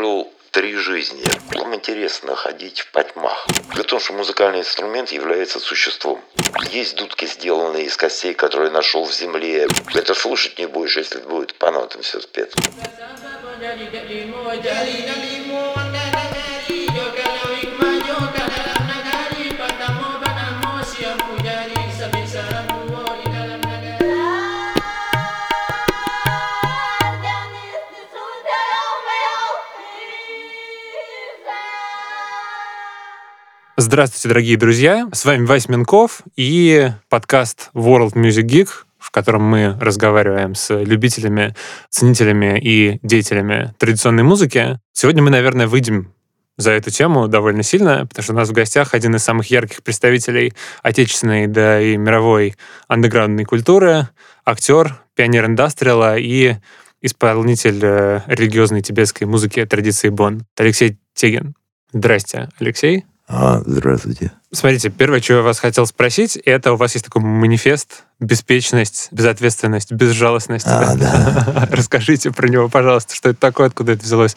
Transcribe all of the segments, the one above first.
прожил три жизни. Вам интересно ходить в потьмах. При том, что музыкальный инструмент является существом. Есть дудки, сделанные из костей, которые нашел в земле. Это слушать не будешь, если будет по нотам все спето. Здравствуйте, дорогие друзья! С вами Вась Минков и подкаст World Music Geek, в котором мы разговариваем с любителями, ценителями и деятелями традиционной музыки. Сегодня мы, наверное, выйдем за эту тему довольно сильно, потому что у нас в гостях один из самых ярких представителей отечественной, да и мировой андеграундной культуры, актер, пионер индастриала и исполнитель э, религиозной тибетской музыки традиции Бон, Алексей Тегин. Здрасте, Алексей. А, здравствуйте. Смотрите, первое, что я вас хотел спросить, это у вас есть такой манифест «Беспечность, безответственность, безжалостность». А, да. Расскажите про него, пожалуйста, что это такое, откуда это взялось?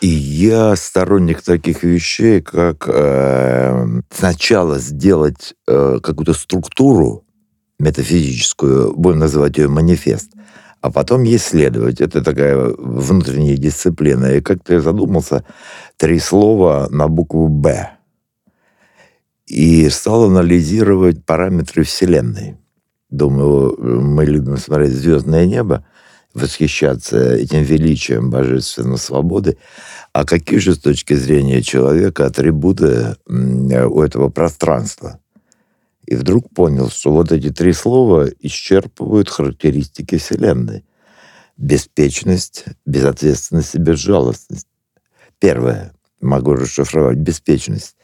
И я сторонник таких вещей, как э, сначала сделать э, какую-то структуру метафизическую, будем называть ее манифест, а потом исследовать. Это такая внутренняя дисциплина. И как-то я задумался, три слова на букву «Б» и стал анализировать параметры Вселенной. Думаю, мы любим смотреть звездное небо, восхищаться этим величием божественной свободы. А какие же с точки зрения человека атрибуты у этого пространства? И вдруг понял, что вот эти три слова исчерпывают характеристики Вселенной. Беспечность, безответственность и безжалостность. Первое, могу расшифровать, беспечность.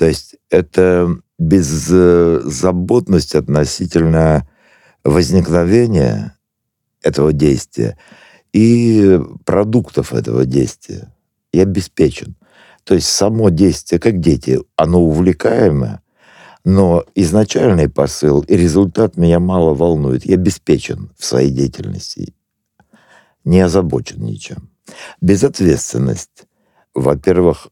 То есть это беззаботность относительно возникновения этого действия и продуктов этого действия. Я обеспечен. То есть само действие, как дети, оно увлекаемое, но изначальный посыл и результат меня мало волнует. Я обеспечен в своей деятельности, не озабочен ничем. Безответственность. Во-первых,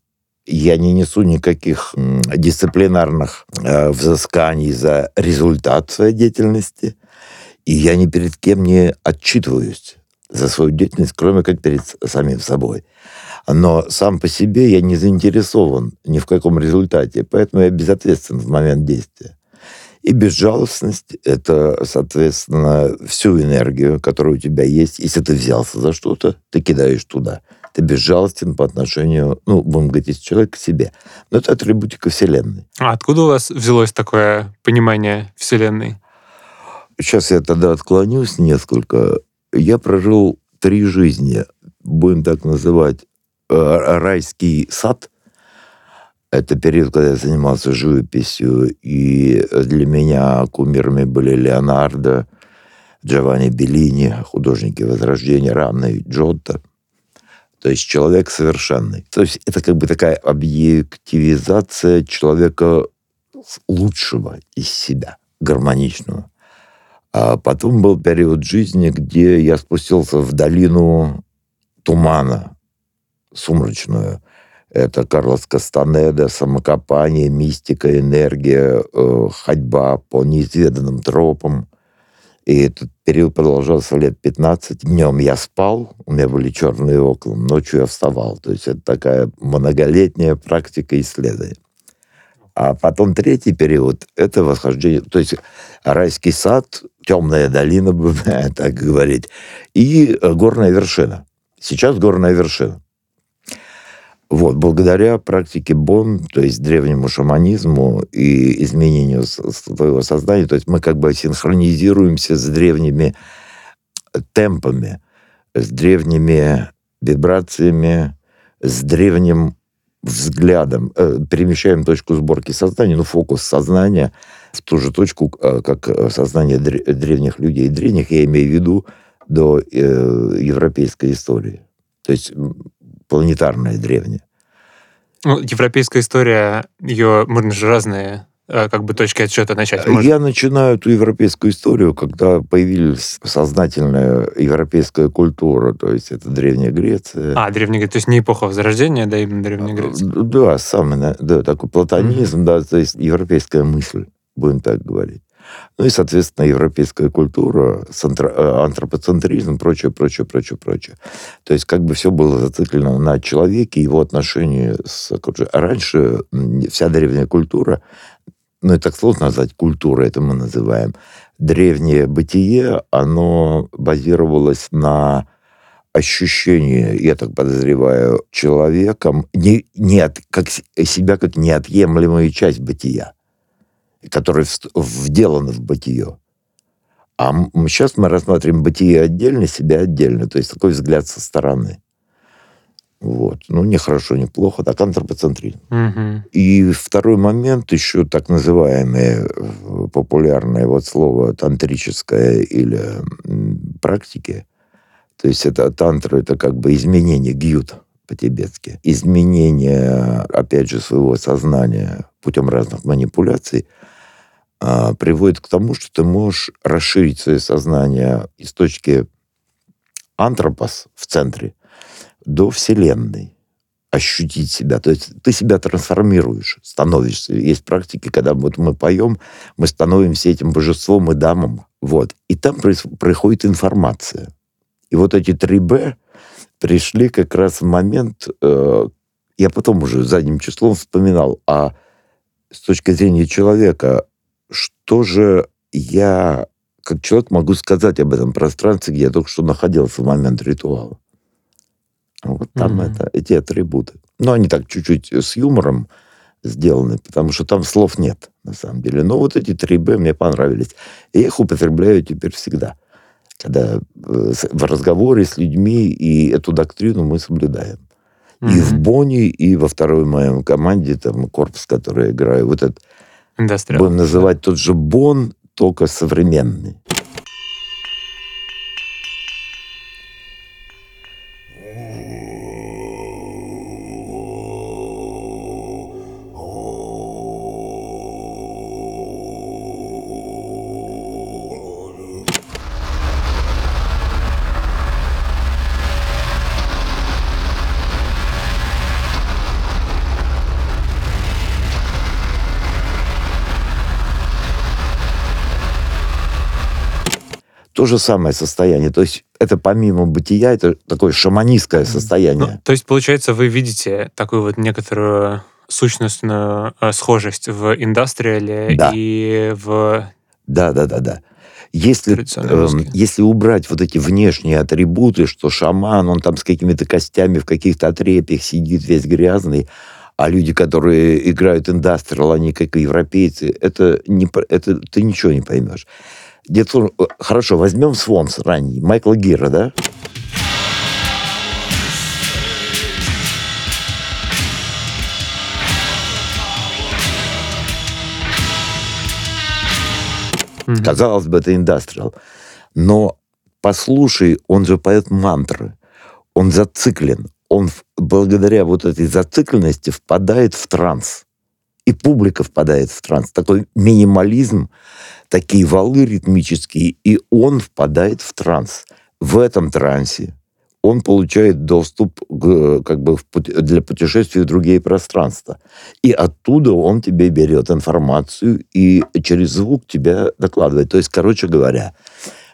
я не несу никаких дисциплинарных э, взысканий за результат своей деятельности, и я ни перед кем не отчитываюсь за свою деятельность, кроме как перед самим собой. Но сам по себе я не заинтересован ни в каком результате, поэтому я безответственен в момент действия. И безжалостность — это, соответственно, всю энергию, которая у тебя есть. Если ты взялся за что-то, ты кидаешь туда — ты безжалостен по отношению, ну, будем говорить, если человек к себе. Но это атрибутика Вселенной. А откуда у вас взялось такое понимание Вселенной? Сейчас я тогда отклонюсь несколько. Я прожил три жизни, будем так называть, э, райский сад. Это период, когда я занимался живописью, и для меня кумирами были Леонардо, Джованни Беллини, художники Возрождения, Ранный Джотто. То есть человек совершенный. То есть это как бы такая объективизация человека лучшего из себя, гармоничного. А потом был период жизни, где я спустился в долину тумана, сумрачную. Это Карлос Кастанеда, самокопание, мистика, энергия, э, ходьба по неизведанным тропам. И этот период продолжался лет 15. Днем я спал, у меня были черные окна, ночью я вставал. То есть это такая многолетняя практика исследования. А потом третий период — это восхождение, то есть райский сад, темная долина, так говорить, и горная вершина. Сейчас горная вершина. Вот, благодаря практике Бон, то есть древнему шаманизму и изменению своего сознания, то есть мы как бы синхронизируемся с древними темпами, с древними вибрациями, с древним взглядом, э, перемещаем точку сборки сознания, ну, фокус сознания в ту же точку, э, как сознание древних людей. Древних я имею в виду до э, европейской истории. То есть планетарная древняя. Ну, европейская история, ее можно же разные э, как бы точки отсчета начать? Может... Я начинаю эту европейскую историю, когда появилась сознательная европейская культура, то есть это Древняя Греция. А, Древняя Греция, то есть не эпоха Возрождения, да, именно Древняя Греция. Да, самый, да, такой платонизм, mm-hmm. да, то есть европейская мысль, будем так говорить. Ну и, соответственно, европейская культура, э, антропоцентризм, прочее, прочее, прочее, прочее. То есть как бы все было зациклено на человеке, его отношении с окружением. А раньше вся древняя культура, ну и так сложно назвать культура, это мы называем, древнее бытие, оно базировалось на ощущение, я так подозреваю, человеком не, не от, как себя как неотъемлемую часть бытия которые вделаны в бытие. А сейчас мы рассматриваем бытие отдельно, себя отдельно. То есть такой взгляд со стороны. Вот. Ну, не хорошо, не плохо, так антропоцентризм. Угу. И второй момент, еще так называемое э, популярное вот слово тантрическое или практики. То есть это тантра, это как бы изменение гьют по-тибетски. Изменение, опять же, своего сознания путем разных манипуляций – а, приводит к тому, что ты можешь расширить свое сознание из точки антропос в центре до Вселенной ощутить себя. То есть ты себя трансформируешь, становишься. Есть практики, когда вот мы поем, мы становимся этим божеством и дамом. Вот. И там приходит информация. И вот эти три Б пришли как раз в момент, э, я потом уже задним числом вспоминал, а с точки зрения человека, что же я, как человек, могу сказать об этом пространстве, где я только что находился в момент ритуала? Вот там mm-hmm. это, эти атрибуты. Но они так чуть-чуть с юмором сделаны, потому что там слов нет, на самом деле. Но вот эти три Б мне понравились. И я их употребляю теперь всегда. Когда э, в разговоре с людьми, и эту доктрину мы соблюдаем. Mm-hmm. И в Бонне, и во второй моем команде, там, корпус, который я играю, вот этот Индустриал. Будем называть тот же Бон, только современный. То же самое состояние. То есть это помимо бытия, это такое шаманистское состояние. Ну, то есть, получается, вы видите такую вот некоторую сущностную э, схожесть в индастриале да. и в... Да, да, да, да. Если, э, если убрать вот эти внешние атрибуты, что шаман, он там с какими-то костями в каких-то отрепьях сидит весь грязный, а люди, которые играют индастриал, они как европейцы, это, не, это ты ничего не поймешь. Где-то, э, хорошо, возьмем Свонс ранний, Майкла Гира, да? Mm-hmm. Казалось бы, это индастриал. Но послушай, он же поет мантры. Он зациклен. Он благодаря вот этой зацикленности впадает в транс. И публика впадает в транс. Такой минимализм, такие валы ритмические, и он впадает в транс. В этом трансе он получает доступ к, как бы для путешествия в другие пространства. И оттуда он тебе берет информацию и через звук тебя докладывает. То есть, короче говоря,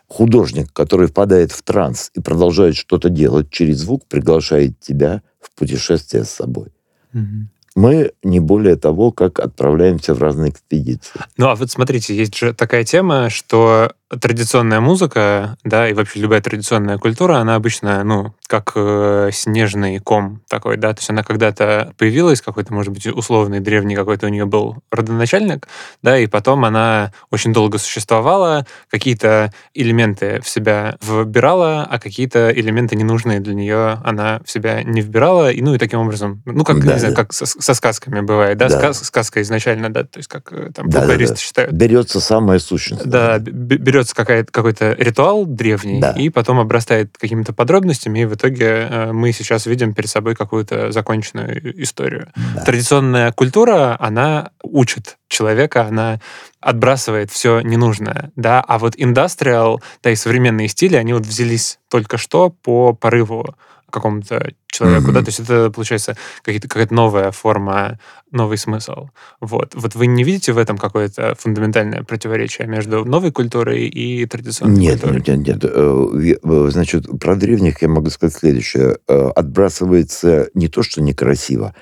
художник, который впадает в транс и продолжает что-то делать через звук, приглашает тебя в путешествие с собой. Угу мы не более того, как отправляемся в разные экспедиции. Ну, а вот смотрите, есть же такая тема, что традиционная музыка, да, и вообще любая традиционная культура, она обычно, ну, как э, снежный ком такой, да, то есть она когда-то появилась, какой-то, может быть, условный древний какой-то у нее был родоначальник, да, и потом она очень долго существовала, какие-то элементы в себя вбирала, а какие-то элементы ненужные для нее она в себя не вбирала, и, ну, и таким образом, ну, как, да, не знаю, как со, со сказками бывает, да, да. Сказ, сказка изначально, да, то есть как э, там да, да, да. считают. Берется самая сущность. Да, берется создается какой-то ритуал древний, Да. и потом обрастает какими-то подробностями, и в итоге э, мы сейчас видим перед собой какую-то законченную историю. Да. Традиционная культура, она учит человека, она отбрасывает все ненужное, да, а вот индастриал, да и современные стили, они вот взялись только что по порыву какому-то человеку, Мгм. да, то есть это, получается, какие-то- какая-то новая форма, новый смысл. Вот. Вот вы не видите в этом какое-то фундаментальное противоречие между новой культурой и традиционной Нет, культурой? нет, нет, нет. Э, э, Значит, про древних я могу сказать следующее. Э, Отбрасывается не то, что некрасиво,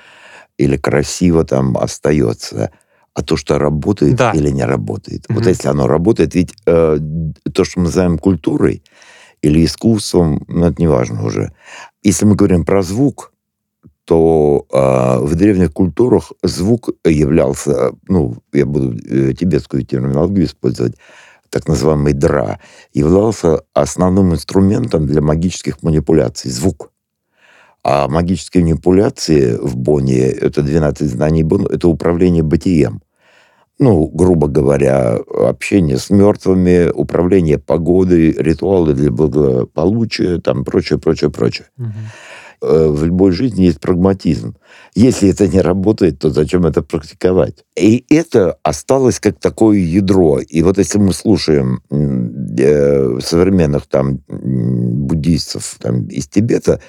или красиво там остается, а то, что работает Да. или не работает. Вот Мгм. если оно работает, ведь э, то, что мы называем культурой или искусством, ну, это не важно уже. Если мы говорим про звук, то э, в древних культурах звук являлся, ну, я буду э, тибетскую терминологию использовать, так называемый дра, являлся основным инструментом для магических манипуляций. Звук. А магические манипуляции в Бонне, это 12 знаний Бонна, это управление бытием. Ну, грубо говоря, общение с мертвыми, управление погодой, ритуалы для благополучия, там прочее, прочее, прочее. Э, В любой жизни есть прагматизм. Если это не работает, то зачем это практиковать? И это осталось как такое ядро. И вот если мы слушаем э, современных там м, буддийцев там, из Тибета,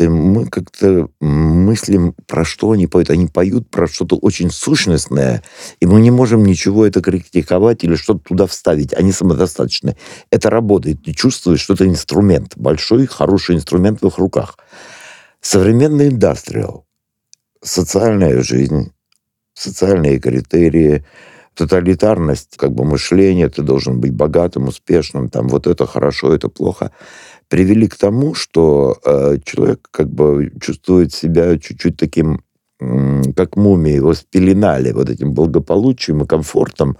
то мы как-то мыслим, про что они поют. Они поют про что-то очень сущностное, и мы не можем ничего это критиковать или что-то туда вставить. Они самодостаточны. Это работает. Ты чувствуешь, что это инструмент. Большой, хороший инструмент в их руках. Современный индастриал, социальная жизнь, социальные критерии, тоталитарность как бы мышления, ты должен быть богатым, успешным, там вот это хорошо, это плохо, привели к тому, что э, человек как бы чувствует себя чуть-чуть таким, м, как мумия, его спеленали вот этим благополучием и комфортом,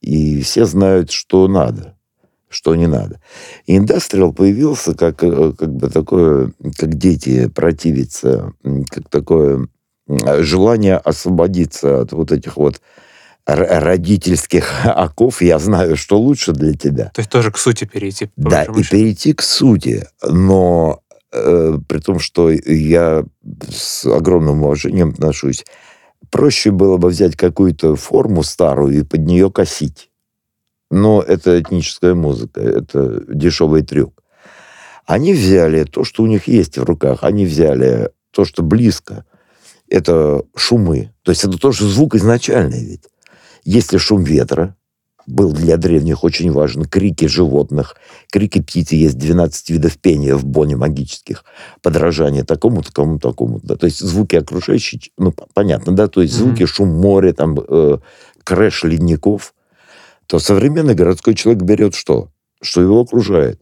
и все знают, что надо, что не надо. И индастриал появился как, э, как бы такое, как дети противиться, как такое м, желание освободиться от вот этих вот родительских оков. Я знаю, что лучше для тебя. То есть тоже к сути перейти. Да, и счету. перейти к сути. Но э, при том, что я с огромным уважением отношусь, проще было бы взять какую-то форму старую и под нее косить. Но это этническая музыка, это дешевый трюк. Они взяли то, что у них есть в руках, они взяли то, что близко. Это шумы. То есть это тоже звук изначальный ведь. Если шум ветра, был для древних очень важен, крики животных, крики птиц, есть 12 видов пения в боне магических, подражание такому, такому, такому. Да. То есть звуки окружающие, ну, понятно, да, то есть звуки, шум моря, там, э, крэш ледников, то современный городской человек берет что? Что его окружает?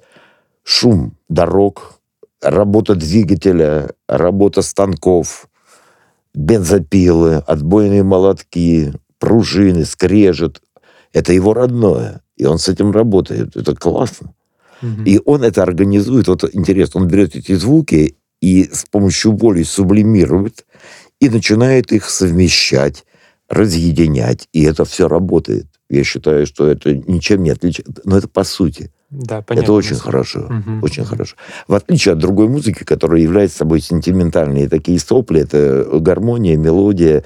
Шум дорог, работа двигателя, работа станков, бензопилы, отбойные молотки, пружины, скрежет. Это его родное. И он с этим работает. Это классно. Мгм. И он это организует. Вот интересно, он берет эти звуки и с помощью воли сублимирует и начинает их совмещать, разъединять. И это все работает. Я считаю, что это ничем не отличается. Но это по сути. Да, понятно. это очень хорошо. Мгм. Очень хорошо. В отличие от другой музыки, которая является собой сентиментальные такие сопли, это гармония, мелодия,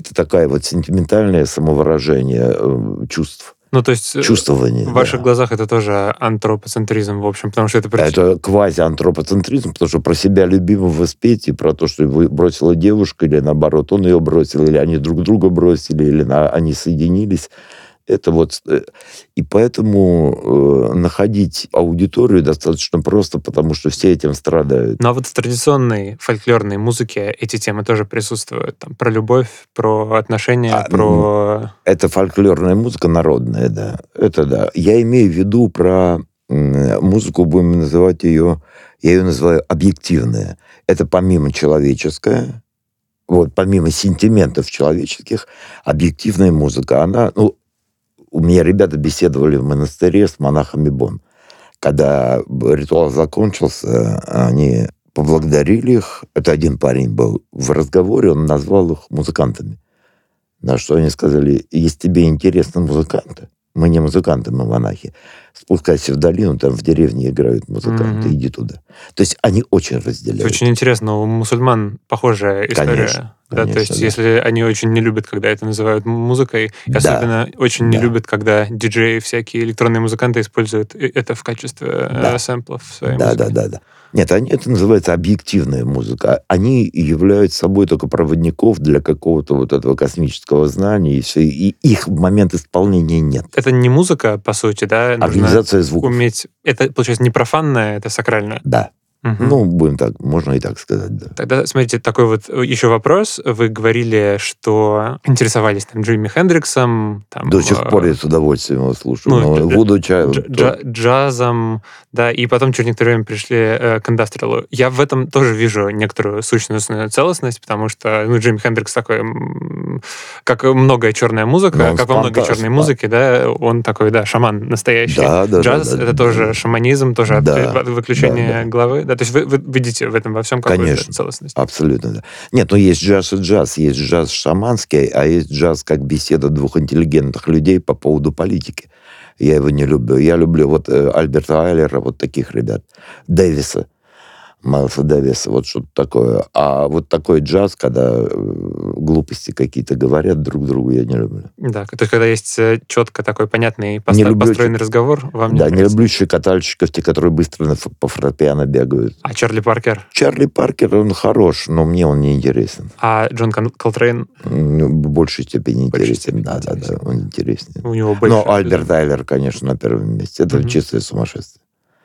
это такая вот сентиментальное самовыражение э, чувств, Ну, то есть э, чувствование. в ваших да. глазах это тоже антропоцентризм, в общем, потому что это... Это квази-антропоцентризм, потому что про себя любимого спеть и про то, что его бросила девушка, или наоборот, он ее бросил, или они друг друга бросили, или на- они соединились. Это вот... э, И поэтому э, находить аудиторию достаточно просто, потому что все этим страдают. Но вот в традиционной фольклорной музыке эти темы тоже присутствуют. Там, про любовь, про отношения, А, про... Это фольклорная музыка народная, да. Это да. Я имею в виду про музыку, будем называть ее, я ее называю объективная. Это помимо человеческое, вот помимо сентиментов человеческих, объективная музыка. Она, ну, у меня ребята беседовали в монастыре с монахами Бон. Когда ритуал закончился, они поблагодарили их. Это один парень был. В разговоре он назвал их музыкантами. На что они сказали, если тебе интересны музыканты, мы не музыканты, мы монахи, спускайся в долину, там в деревне играют музыканты, Мгм. иди туда. То есть они очень Это разделяют. очень интересно, у мусульман похожая история. Конечно, да, то конечно, есть, да. если они очень не любят, когда это называют музыкой, и Да, особенно очень не да. любят, когда диджеи, всякие электронные музыканты используют это в качестве э, Да. сэмплов в своей Да, музыке. да, да, да. Нет, они, это называется объективная музыка. Они являются собой только проводников для какого-то вот этого космического знания, и все. И их в момент исполнения нет. Это не музыка, по сути, да? Нужно Организация звуков. уметь... Это, получается, не профанное, это сакральное. Да. Мгм. Ну, будем так, можно и так сказать, да. Тогда, смотрите, такой вот э, еще вопрос. Вы говорили, что интересовались там Джимми Хендриксом. Там, До сих э, пор я с удовольствием его слушаю. ну, дж- Вуду Чайлд дж- джа- джазом, да, и потом через некоторое время пришли э, к индастриалу. Я в этом тоже вижу некоторую сущностную целостность, потому что ну, Джимми Хендрикс такой, как многое черная музыка, как во многой черной музыке, да, он такой, да, шаман настоящий. Да, да, Джаз да, да, это да, тоже да. шаманизм, тоже от- Да, от выключение да, да. головы. Да, то есть вы, вы видите в этом во всем какую-то Конечно. целостность. Абсолютно, да. Нет, ну есть джаз и джаз. Есть джаз шаманский, а есть джаз как беседа двух интеллигентных людей по поводу политики. Я его не люблю. Я люблю вот э, Альберта Айлера, вот таких ребят. Дэвиса. Майлса Дэвиса, вот что-то такое. А вот такой джаз, когда э, глупости какие-то говорят друг другу, я не люблю. Да, то есть когда есть э, четко такой понятный Не поста- люблю построенный разговор, вам не да, не нравится. люблю щекотальщиков, те, которые быстро на по фортепиано бегают. А Чарли Паркер? Чарли Паркер, он хорош, но мне он не интересен. А Джон Кон- Колтрейн? М, В большей степени В большей интересен. степени да, да, да, интересен. он интереснее. У него больше... Но Альберт Айлер, конечно, на первом месте. Это Мгм. чистое сумасшествие.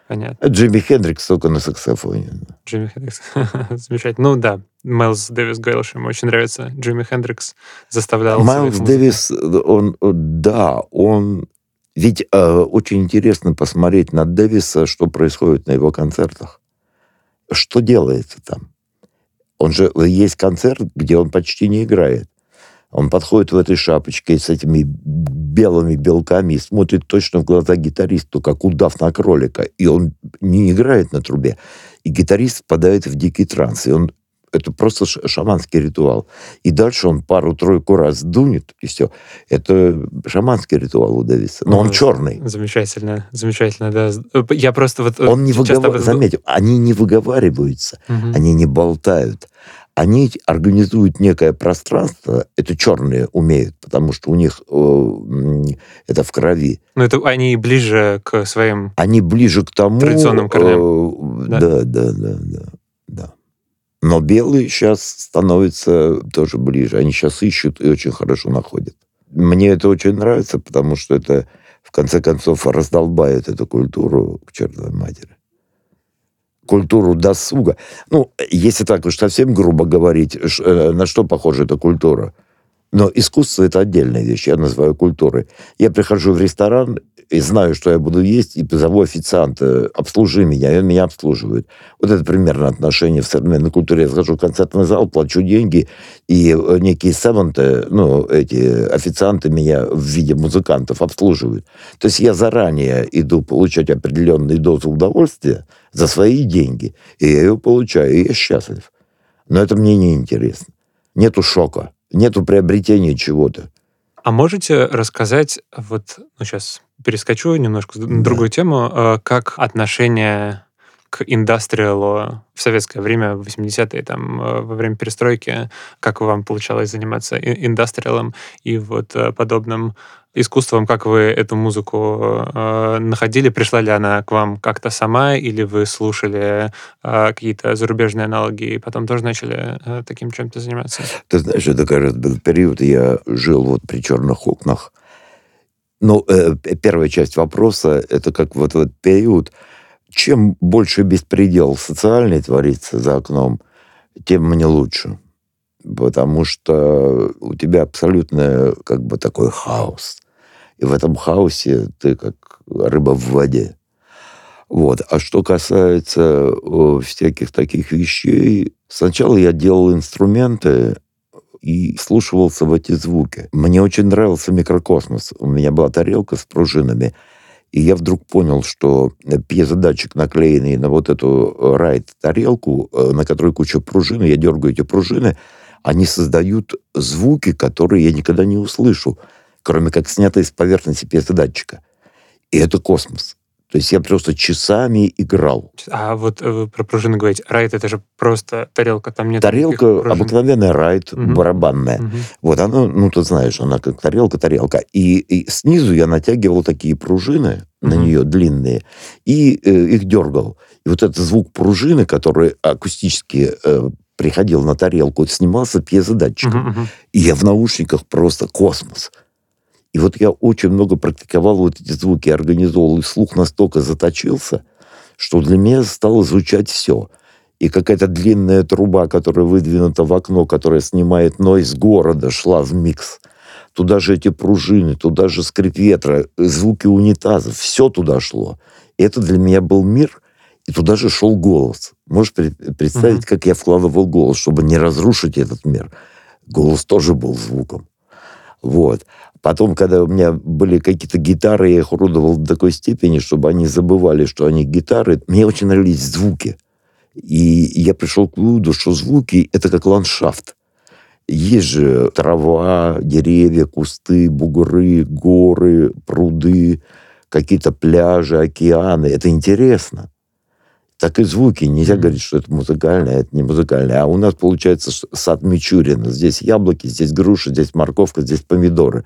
Понятно. Джимми Хендрикс только на саксофоне. Джимми Хендрикс. Замечательно. Ну да, Майлз Дэвис говорил, что ему очень нравится Джимми Хендрикс. Заставлял Майлз. Дэвис, он, э, да, он... Ведь э, очень интересно посмотреть на Дэвиса, что происходит на его концертах. Что делается там? Он же... Есть концерт, где он почти не играет. Он подходит в этой шапочке с этими белыми белками и смотрит точно в глаза гитаристу, как удав на кролика. И он не играет на трубе. И гитарист впадает в дикий транс. И он это просто шаманский ритуал. И дальше он пару-тройку раз дунет, и все. Это шаманский ритуал у Дэвиса. Но он Ой, черный. Замечательно, замечательно, да. Я просто вот... Он не выговаривает, этом- заметь, они не выговариваются, Мгм. они не болтают. Они организуют некое пространство, это черные умеют, потому что у них э, это в крови. Ну, это они ближе к своим... Они ближе к тому... Традиционным корням. э, Да. Да, да, да, да, да. Но белые сейчас становятся тоже ближе. Они сейчас ищут и очень хорошо находят. Мне это очень нравится, потому что это, в конце концов, раздолбает эту культуру к чертовой матери. Культуру досуга. Ну, если так уж совсем грубо говорить, э, на что похожа эта культура? Но искусство – это отдельная вещь, я называю культурой. Я прихожу в ресторан и знаю, что я буду есть, и позову официанта, обслужи меня, и он меня обслуживает. Вот это примерно отношение в современной культуре. Я захожу в концертный зал, плачу деньги, и э, некие севенты, ну, эти официанты меня в виде музыкантов обслуживают. То есть я заранее иду получать определенную дозу удовольствия за свои деньги, и я ее получаю, и я счастлив. Но это мне не интересно. Нету шока, нету приобретения чего-то. А можете рассказать, вот, ну, сейчас перескочу немножко на Да. другую тему, э, как отношение к индастриалу в советское время, в 80-е, там, э, во время перестройки, как вам получалось заниматься индастриалом и вот э, подобным искусством, как вы эту музыку э, находили, пришла ли она к вам как-то сама, или вы слушали э, какие-то зарубежные аналоги и потом тоже начали э, таким чем-то заниматься? Ты знаешь, это как был период, я жил вот при черных окнах. Ну, э, первая часть вопроса, это как вот в этот период, чем больше беспредел социальный творится за окном, тем мне лучше. Потому что у тебя абсолютно как бы такой хаос. И в этом хаосе ты как рыба в воде. Вот. А что касается э, всяких таких вещей, сначала я делал инструменты и слушался в эти звуки. Мне очень нравился микрокосмос. У меня была тарелка с пружинами. И я вдруг понял, что пьезодатчик, наклеенный на вот эту э, райт-тарелку, э, на которой куча пружин, я дергаю эти пружины, они создают звуки, которые я никогда не услышу, кроме как снятые с поверхности пьезодатчика. И это космос. То есть я просто часами играл. А вот э, вы про пружины говорите. Райт это же просто тарелка, там нет Тарелка обыкновенная райт, Мгм. барабанная. Мгм. Вот она, ну, ты знаешь, она как тарелка, тарелка. И, и снизу я натягивал такие пружины на Мгм. нее длинные и э, их дергал. И вот этот звук пружины, который акустически э, приходил на тарелку, снимался пьезодатчиком. Мгм, мгм. И я в наушниках просто космос. И вот я очень много практиковал вот эти звуки, организовал, и слух настолько заточился, что для меня стало звучать все. И какая-то длинная труба, которая выдвинута в окно, которая снимает нойз города, шла в микс. Туда же эти пружины, туда же скрип ветра, звуки унитазов, все туда шло. И это для меня был мир, и туда же шел голос. Можешь пред- представить, Мгм. как я вкладывал голос, чтобы не разрушить этот мир. Голос тоже был звуком. Вот. Потом, когда у меня были какие-то гитары, я их уродовал до такой степени, чтобы они забывали, что они гитары. Мне очень нравились звуки. И я пришел к выводу, что звуки — это как ландшафт. Есть же трава, деревья, кусты, бугры, горы, пруды, какие-то пляжи, океаны. Это интересно. Так и звуки. Нельзя говорить, что это музыкальное, это не музыкальное. А у нас получается сад Мичурина. Здесь яблоки, здесь груши, здесь морковка, здесь помидоры.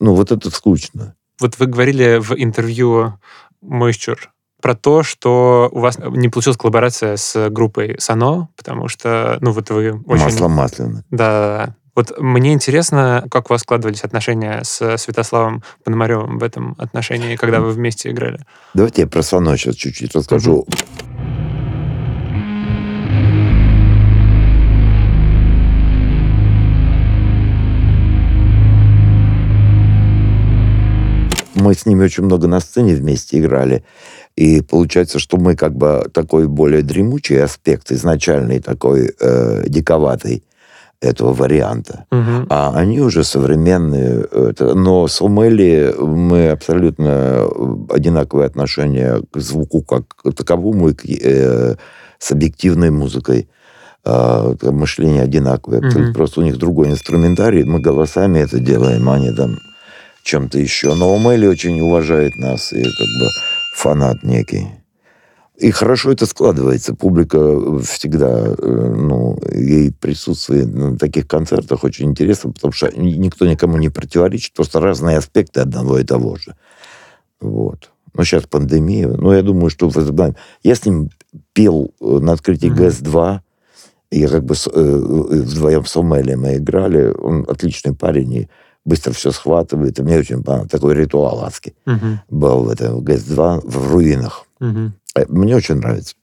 Ну, вот это скучно. Вот вы говорили в интервью Moisture про то, что у вас не получилась коллаборация с группой Сано, потому что, ну, вот вы очень... Масло масляное. Да. Вот мне интересно, как у вас складывались отношения с Святославом Пономаревым в этом отношении, когда вы вместе играли? Давайте я про Сано сейчас чуть-чуть расскажу. Мы с ними очень много на сцене вместе играли. И получается, что мы как бы такой более дремучий аспект, изначальный такой э, диковатый этого варианта. Мгм. А они уже современные. Это, но с Омели мы абсолютно э, одинаковое отношение к звуку как к таковому и к, э, с объективной музыкой. Там мышление одинаковое. Мгм. Просто у них другой инструментарий. Мы голосами это делаем, а они там чем-то еще. Но Омели очень уважает нас и как бы фанат некий. И хорошо это складывается. Публика всегда, э, ну, ей присутствие на таких концертах очень интересно, потому что ни- никто никому не противоречит, просто разные аспекты одного и того же. Вот. Но сейчас пандемия. Но я думаю, что возобновим. Я с ним пел э, на открытии Мгм. ГЭС-2. Я как бы с- э, э, вдвоем с Омелем мы играли. Он отличный парень и быстро все схватывает. И мне очень понравился такой ритуал адский Мгм. был в этом ГЭС-2 в руинах. Э, Мне очень нравится.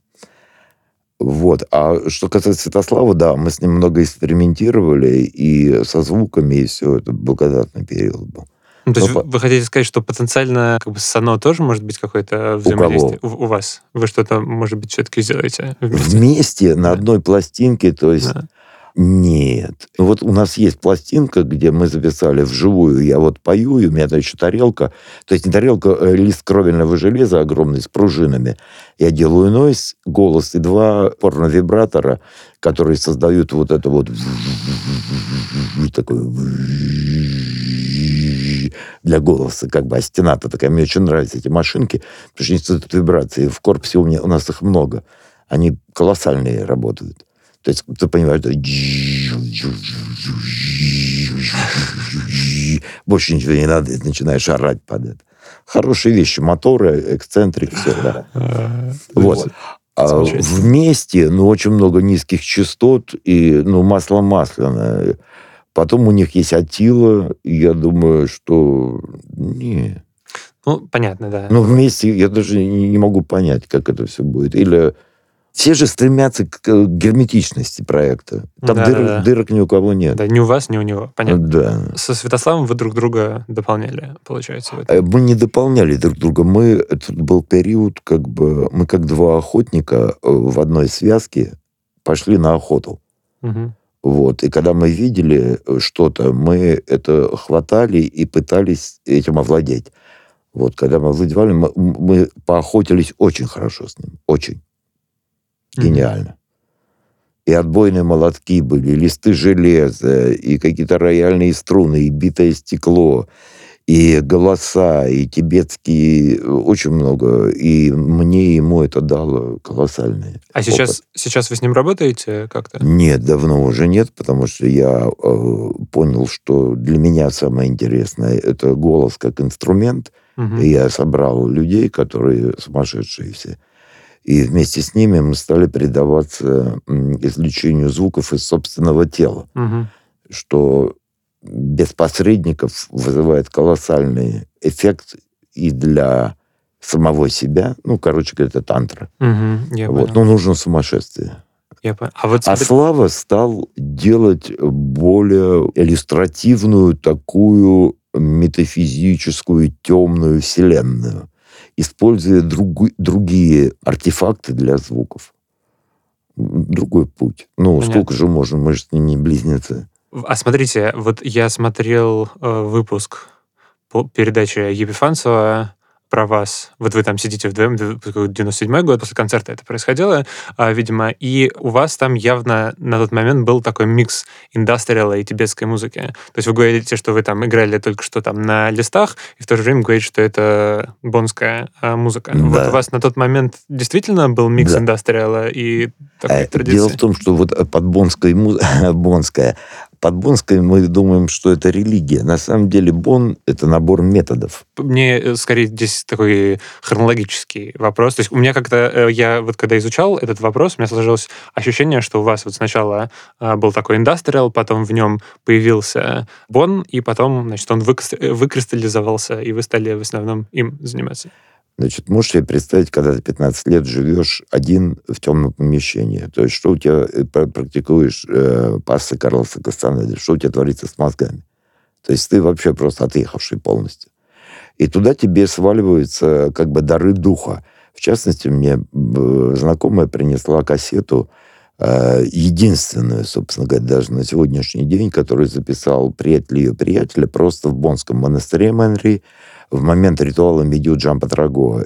Вот. А что касается Святослава, да, мы с ним много экспериментировали и со звуками, и все. Это благодатный период был. Ну, то есть Ну, вы, хотите сказать, что потенциально как бы Сано тоже может быть какое-то взаимодействие у, у вас? Вы что-то, может быть, все-таки сделаете вместе? Вместе на Да. одной пластинке, то есть Да. Нет. Вот у нас есть пластинка, где мы записали вживую. Я вот пою, и у меня там еще тарелка. То есть не тарелка, а лист кровельного железа огромный с пружинами. Я делаю нойз, голос и два порно-вибратора, которые создают вот это вот такой для голоса, как бы, а стена-то такая. Мне очень нравятся эти машинки, потому что они создают вибрации. В корпусе у, меня, у нас их много. Они колоссальные работают. То есть ты понимаешь, да, больше ничего не надо, и начинаешь орать под это. Хорошие вещи, моторы, эксцентрик, все, да. Э, Вот. А вместе, ну, очень много низких частот и, ну, масло масляное. Потом у них есть Атила, и я думаю, что... Не. Ну, понятно, да. Ну, вместе я даже не, не могу понять, как это все будет. Или все же стремятся к, герметичности проекта. Там Да, дыр- да, да. дырок ни у кого нет. Да, ни у вас, ни у него. Понятно. Да. Со Святославом вы друг друга дополняли, получается. Э. Мы не дополняли друг друга. Мы, это был период, как бы, мы как два охотника э, в одной связке пошли на охоту. Мгм. Вот. И когда мы видели э, что-то, мы это хватали и пытались этим овладеть. Вот. Когда мы овладевали, мы, мы поохотились очень хорошо с ним. Очень. Гениально. И отбойные молотки были, и листы железа, и какие-то рояльные струны, и битое стекло, и голоса, и тибетские, очень много. И мне ему это дало колоссальный А сейчас, опыт. сейчас вы с ним работаете как-то? Нет, давно уже нет, потому что я э, понял, что для меня самое интересное это голос как инструмент. Мгм. И я собрал людей, которые сумасшедшие все. И вместе с ними мы стали предаваться извлечению звуков из собственного тела, Мгм. что без посредников вызывает колоссальный эффект и для самого себя. Ну, короче говоря, это тантра. Я Вот. понял. Но нужно сумасшествие. Я понял. А вот А Слава стал делать более иллюстративную такую метафизическую темную вселенную, используя другу- другие артефакты для звуков. Другой путь. Ну, Понятно. сколько же можно, мы же с ним не близнецы. А смотрите, вот я смотрел э, выпуск передачи Епифанцева про вас. Вот вы там сидите вдвоем, д- какой 97-й год, после концерта это происходило, а, видимо, и у вас там явно на тот момент был такой микс индастриала и тибетской музыки. То есть вы говорите, что вы там играли только что там на листах, и в то же время говорите, что это бонская а, музыка. Вот Да. у вас на тот момент действительно был микс Да. индастриала и такой Э, традиции? Дело в том, что вот под бонской бонская, под бонской мы думаем, что это религия. На самом деле бон — это набор методов. Мне э, скорее здесь такой хронологический вопрос. То есть у меня как-то, э, я вот когда изучал этот вопрос, у меня сложилось ощущение, что у вас вот сначала а, был такой индастриал, потом в нем появился бон, и потом, значит, он э, выкристаллизовался, и вы стали в основном им заниматься. Значит, можешь себе представить, когда ты 15 лет живешь один в темном помещении. То есть, что у тебя э, пр- практикуешь э, пассы Карлоса Кастанеды, что у тебя творится с мозгами. То есть ты вообще просто отъехавший полностью. И туда тебе сваливаются как бы дары духа. В частности, мне э, знакомая принесла кассету, э, единственную, собственно говоря, даже на сегодняшний день, которую записал приятель ее приятеля просто в Бонском монастыре Мэнри в момент ритуала Медиу Джампа Трагоа.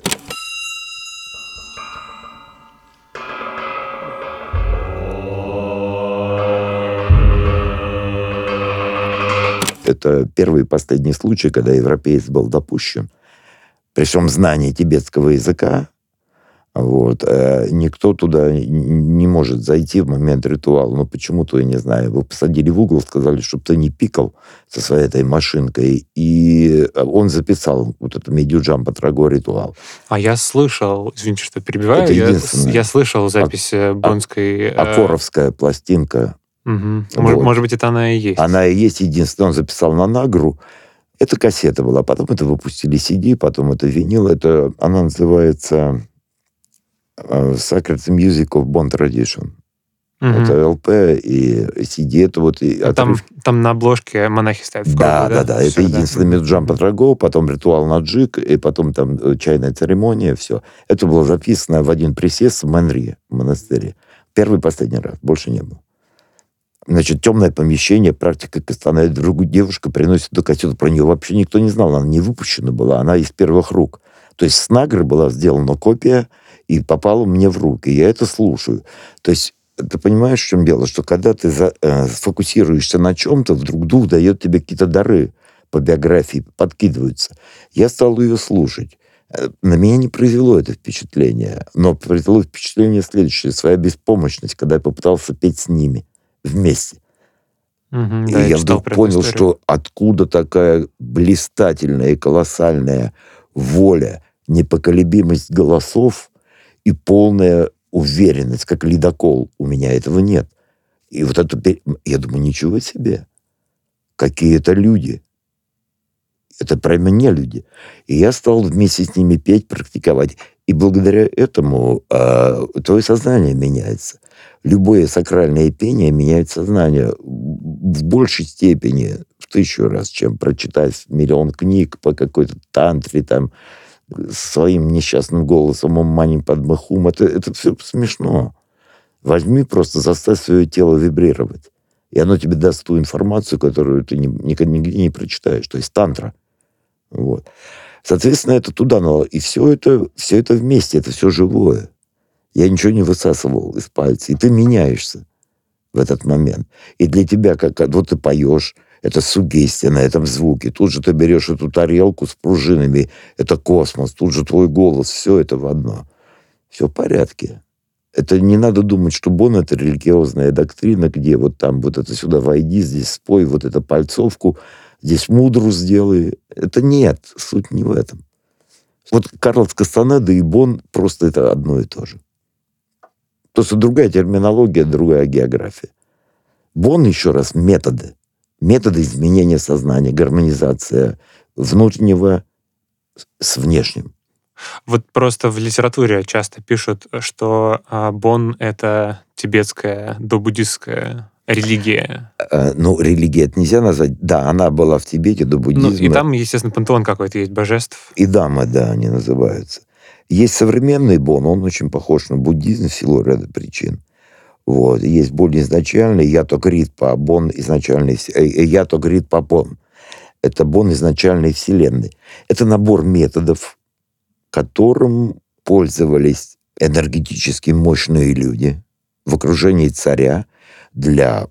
Это первый и последний случай, когда европеец был допущен. Причем знание тибетского языка, вот, э, никто туда не может зайти в момент ритуала. Ну, почему-то, я не знаю, его посадили в угол, сказали, чтобы ты не пикал со своей этой машинкой. И он записал вот это медиуджам по Траго ритуал. А я слышал, извините, что перебиваю, Это я, я слышал запись э, бонской... э, Акоровская пластинка. Может, Вот. может быть, это она и есть. Она и есть единственная. Он записал на Нагру. Это кассета была. Потом это выпустили CD, потом это винил. Это, она называется э, Sacred Music of Bond Tradition. Мгм. Это ЛП и CD. Это вот и А Там, там на обложке монахи стоят в Да, да, да. Это Всё, единственный Мгм. меджам по Траго, потом ритуал на джик, и потом там э, чайная церемония, все. Это было записано в один присест в Манри, в монастыре. Первый и последний раз, больше не было. Значит, темное помещение, практика Кастанеды. Другую девушка приносит эту кассету, про нее вообще никто не знал, она не выпущена была, она из первых рук. То есть с Нагры была сделана копия и попала мне в руки. Я это слушаю. То есть ты понимаешь, в чем дело? Что когда ты за- э, сфокусируешься на чем-то, вдруг дух дает тебе какие-то дары по биографии, подкидываются. Я стал ее слушать. Э, На меня не произвело это впечатление, но произвело впечатление следующее. Своя беспомощность, когда я попытался петь с ними вместе. Мгм, И да, я вдруг понял, историю. что откуда такая блистательная и колоссальная воля, непоколебимость голосов и полная уверенность, как ледокол. У меня этого нет. И вот это... Я думаю, ничего себе. Какие это люди. Это прямо не люди. И я стал вместе с ними петь, практиковать. И благодаря этому а, твое сознание меняется. Любое сакральное пение меняет сознание в большей степени, в тысячу раз, чем прочитать миллион книг по какой-то тантре, там, своим несчастным голосом «Ом мани падмахум». Это, это все смешно. Возьми просто, заставь свое тело вибрировать. И оно тебе даст ту информацию, которую ты ни- никогда нигде не прочитаешь. То есть тантра. Вот. Соответственно, это туда надо. И все это, все это вместе, это все живое. Я ничего не высасывал из пальца. И ты меняешься в этот момент. И для тебя, как вот ты поешь, Это сугестия на этом звуке. Тут же ты берешь эту тарелку с пружинами. Это космос. Тут же твой голос. Все это в одно. Все в порядке. Это не надо думать, что Бон — это религиозная доктрина, где вот там вот это сюда войди, здесь спой, вот это пальцовку, здесь мудру сделай. Это нет, суть не в этом. Вот Карлос Кастанеда и Бон просто это одно и то же. Просто другая терминология, другая география. Бон, еще раз, методы. Методы изменения сознания, гармонизация внутреннего с внешним. Вот просто в литературе часто пишут, что а, Бон — это тибетская добуддистская религия. Э, ну, религия это нельзя назвать. Да, она была в Тибете до буддизма. Ну, и там, естественно, пантеон какой-то есть божеств. И дамы, да, они называются. Есть современный Бон, он очень похож на буддизм в силу ряда причин. Вот. Есть более изначальный Ято Критпа, Бон изначальный, э, э, Ято Критпа Бон. Это Бон изначальной Вселенной. Это набор методов, которым пользовались энергетически мощные люди в окружении царя для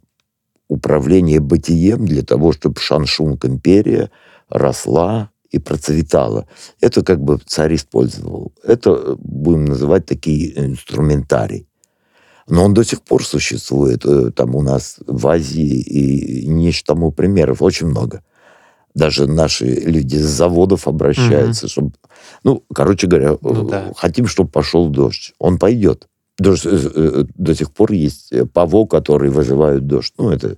управления бытием, для того, чтобы Шаншунг империя росла и процветала. Это как бы царь использовал. Это будем называть такие инструментарий. Но он до сих пор существует э, там у нас в Азии, и нечто тому примеров очень много. Даже наши люди с заводов обращаются, угу. чтобы... Ну, короче говоря, ну, да. хотим, чтобы пошел дождь. Он пойдет. Дождь, э, э, до сих пор есть паво, которые вызывают дождь. Ну, это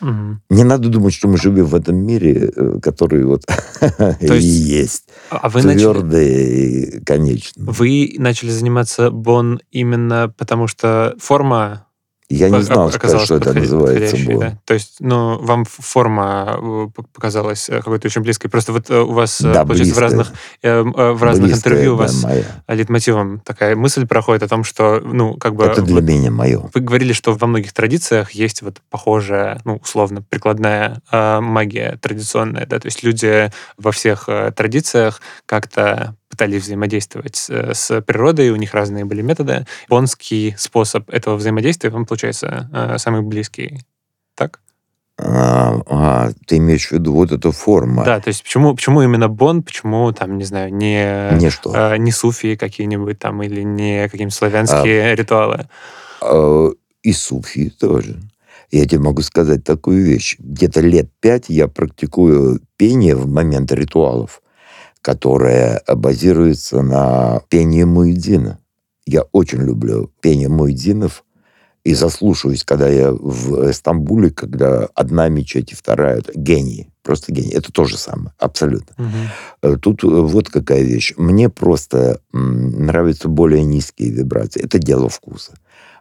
Угу. Не надо думать, что мы живем в этом мире, э, который вот и есть. А вы Твердый и конечный. Вы начали заниматься Бон именно потому, что форма я не знал, сказать, что это называется было. Да? То есть, ну, вам форма э, показалась э, какой-то очень близкой. Просто вот у вас, да, получается, в разных, в разных близкая, интервью у вас да, литмотивом такая мысль проходит о том, что, ну, как бы... Это для вот, меня мое. Вы говорили, что во многих традициях есть вот похожая, ну, условно, прикладная э, магия традиционная, да, то есть люди во всех э, традициях как-то пытались взаимодействовать с, с природой, у них разные были методы. Бонский способ этого взаимодействия, он, получается, э, самый близкий. Так? А, а, ты имеешь в виду вот эту форму? Да, то есть почему, почему именно Бон, почему там, не знаю, не, не, что? А, не суфии какие-нибудь там или не какие-нибудь славянские а, ритуалы? А, и суфии тоже. Я тебе могу сказать такую вещь. Где-то лет пять я практикую пение в момент ритуалов которая базируется на пении Муэдзина. Я очень люблю пение Муэдзинов и заслушиваюсь, когда я в Стамбуле, когда одна мечеть и вторая — гении. Просто гений. Это то же самое, абсолютно. Угу. Тут э, вот какая вещь. Мне просто нравятся более низкие вибрации. Это дело вкуса.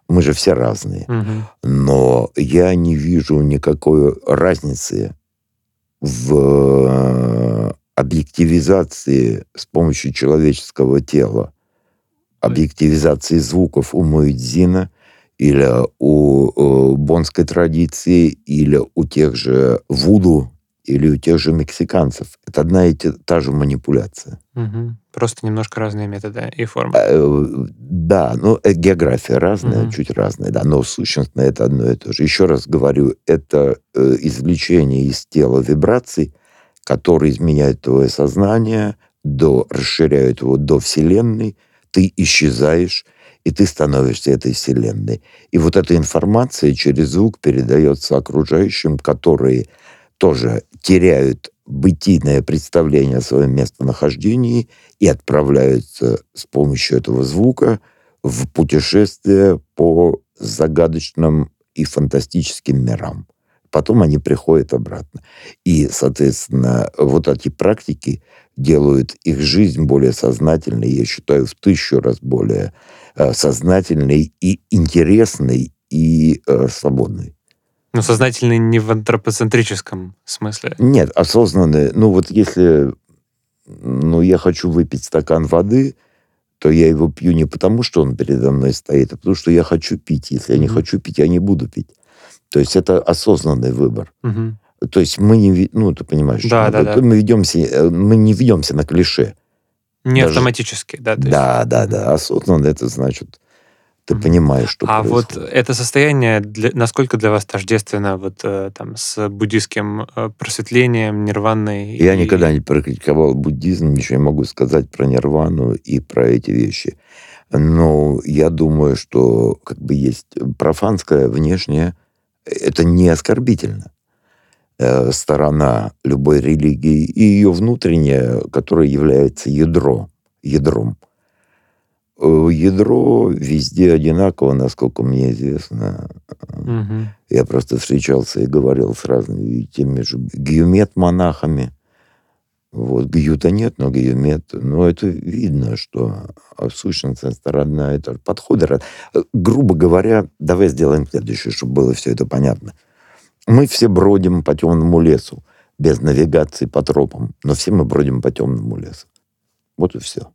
Мы же все разные. Угу. Но я не вижу никакой разницы в объективизации с помощью человеческого тела, объективизации звуков у Муэдзина или у э, бонской традиции, или у тех же вуду, или у тех же мексиканцев. Это одна и та же манипуляция. Угу. Просто немножко разные методы и формы. А, э, да, ну, э, география разная, угу. чуть разная, да, но сущностно это одно и то же. Еще раз говорю, это извлечение из тела вибраций – которые изменяют твое сознание, до, расширяют его до Вселенной, ты исчезаешь, и ты становишься этой Вселенной. И вот эта информация через звук передается окружающим, которые тоже теряют бытийное представление о своем местонахождении и отправляются с помощью этого звука в путешествие по загадочным и фантастическим мирам потом они приходят обратно. И, соответственно, вот эти практики делают их жизнь более сознательной, я считаю, в тысячу раз более э, сознательной и интересной и э, свободной. Ну, сознательный не в антропоцентрическом смысле. Нет, осознанный. Ну, вот если ну, я хочу выпить стакан воды, то я его пью не потому, что он передо мной стоит, а потому что я хочу пить. Если я не хочу пить, я не буду пить. То есть это осознанный выбор. Угу. То есть мы не, ну ты понимаешь, да, да, да. мы ведемся, э, мы не ведемся на клише. Не Даже, автоматически, да. Да, да, да. Осознанно это значит Ты mm-hmm. понимаешь, что А происходит. вот это состояние, для, насколько для вас тождественно вот э, там с буддийским э, просветлением, нирваной? Я и... никогда не практиковал буддизм, ничего не могу сказать про нирвану и про эти вещи. Но я думаю, что как бы есть профанское внешнее, это не оскорбительно э, сторона любой религии и ее внутренняя, которая является ядро, ядром. Э, ядро везде одинаково, насколько мне известно. Угу. Я просто встречался и говорил с разными теми же геомет-монахами. Вот, гью-то нет, но геомет. Но это видно, что сущностная сторона, это подходы. Э, грубо говоря, давай сделаем следующее, чтобы было все это понятно. Мы все бродим по темному лесу, без навигации по тропам, но все мы бродим по темному лесу. Вот и все.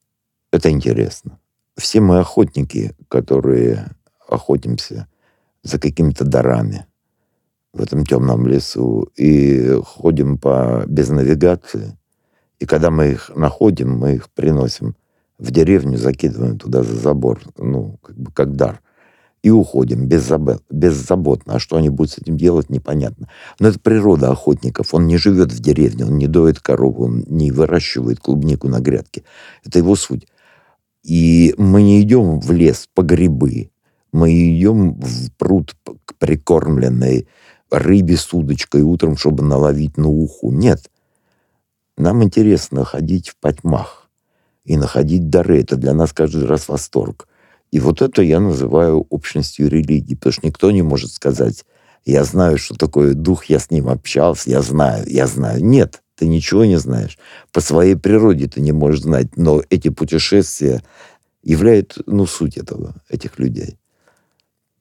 Это интересно все мы охотники, которые охотимся за какими-то дарами в этом темном лесу и ходим по, без навигации. И когда мы их находим, мы их приносим в деревню, закидываем туда за забор, ну, как бы как дар. И уходим беззабот, беззаботно. А что они будут с этим делать, непонятно. Но это природа охотников. Он не живет в деревне, он не доит корову, он не выращивает клубнику на грядке. Это его суть. И мы не идем в лес по грибы, мы идем в пруд к прикормленной рыбе с удочкой утром, чтобы наловить на уху. Нет. Нам интересно ходить в потьмах и находить дары. Это для нас каждый раз восторг. И вот это я называю общностью религии, потому что никто не может сказать, я знаю, что такое дух, я с ним общался, я знаю, я знаю. Нет, ты ничего не знаешь. По своей природе ты не можешь знать, но эти путешествия являют, ну, суть этого, этих людей.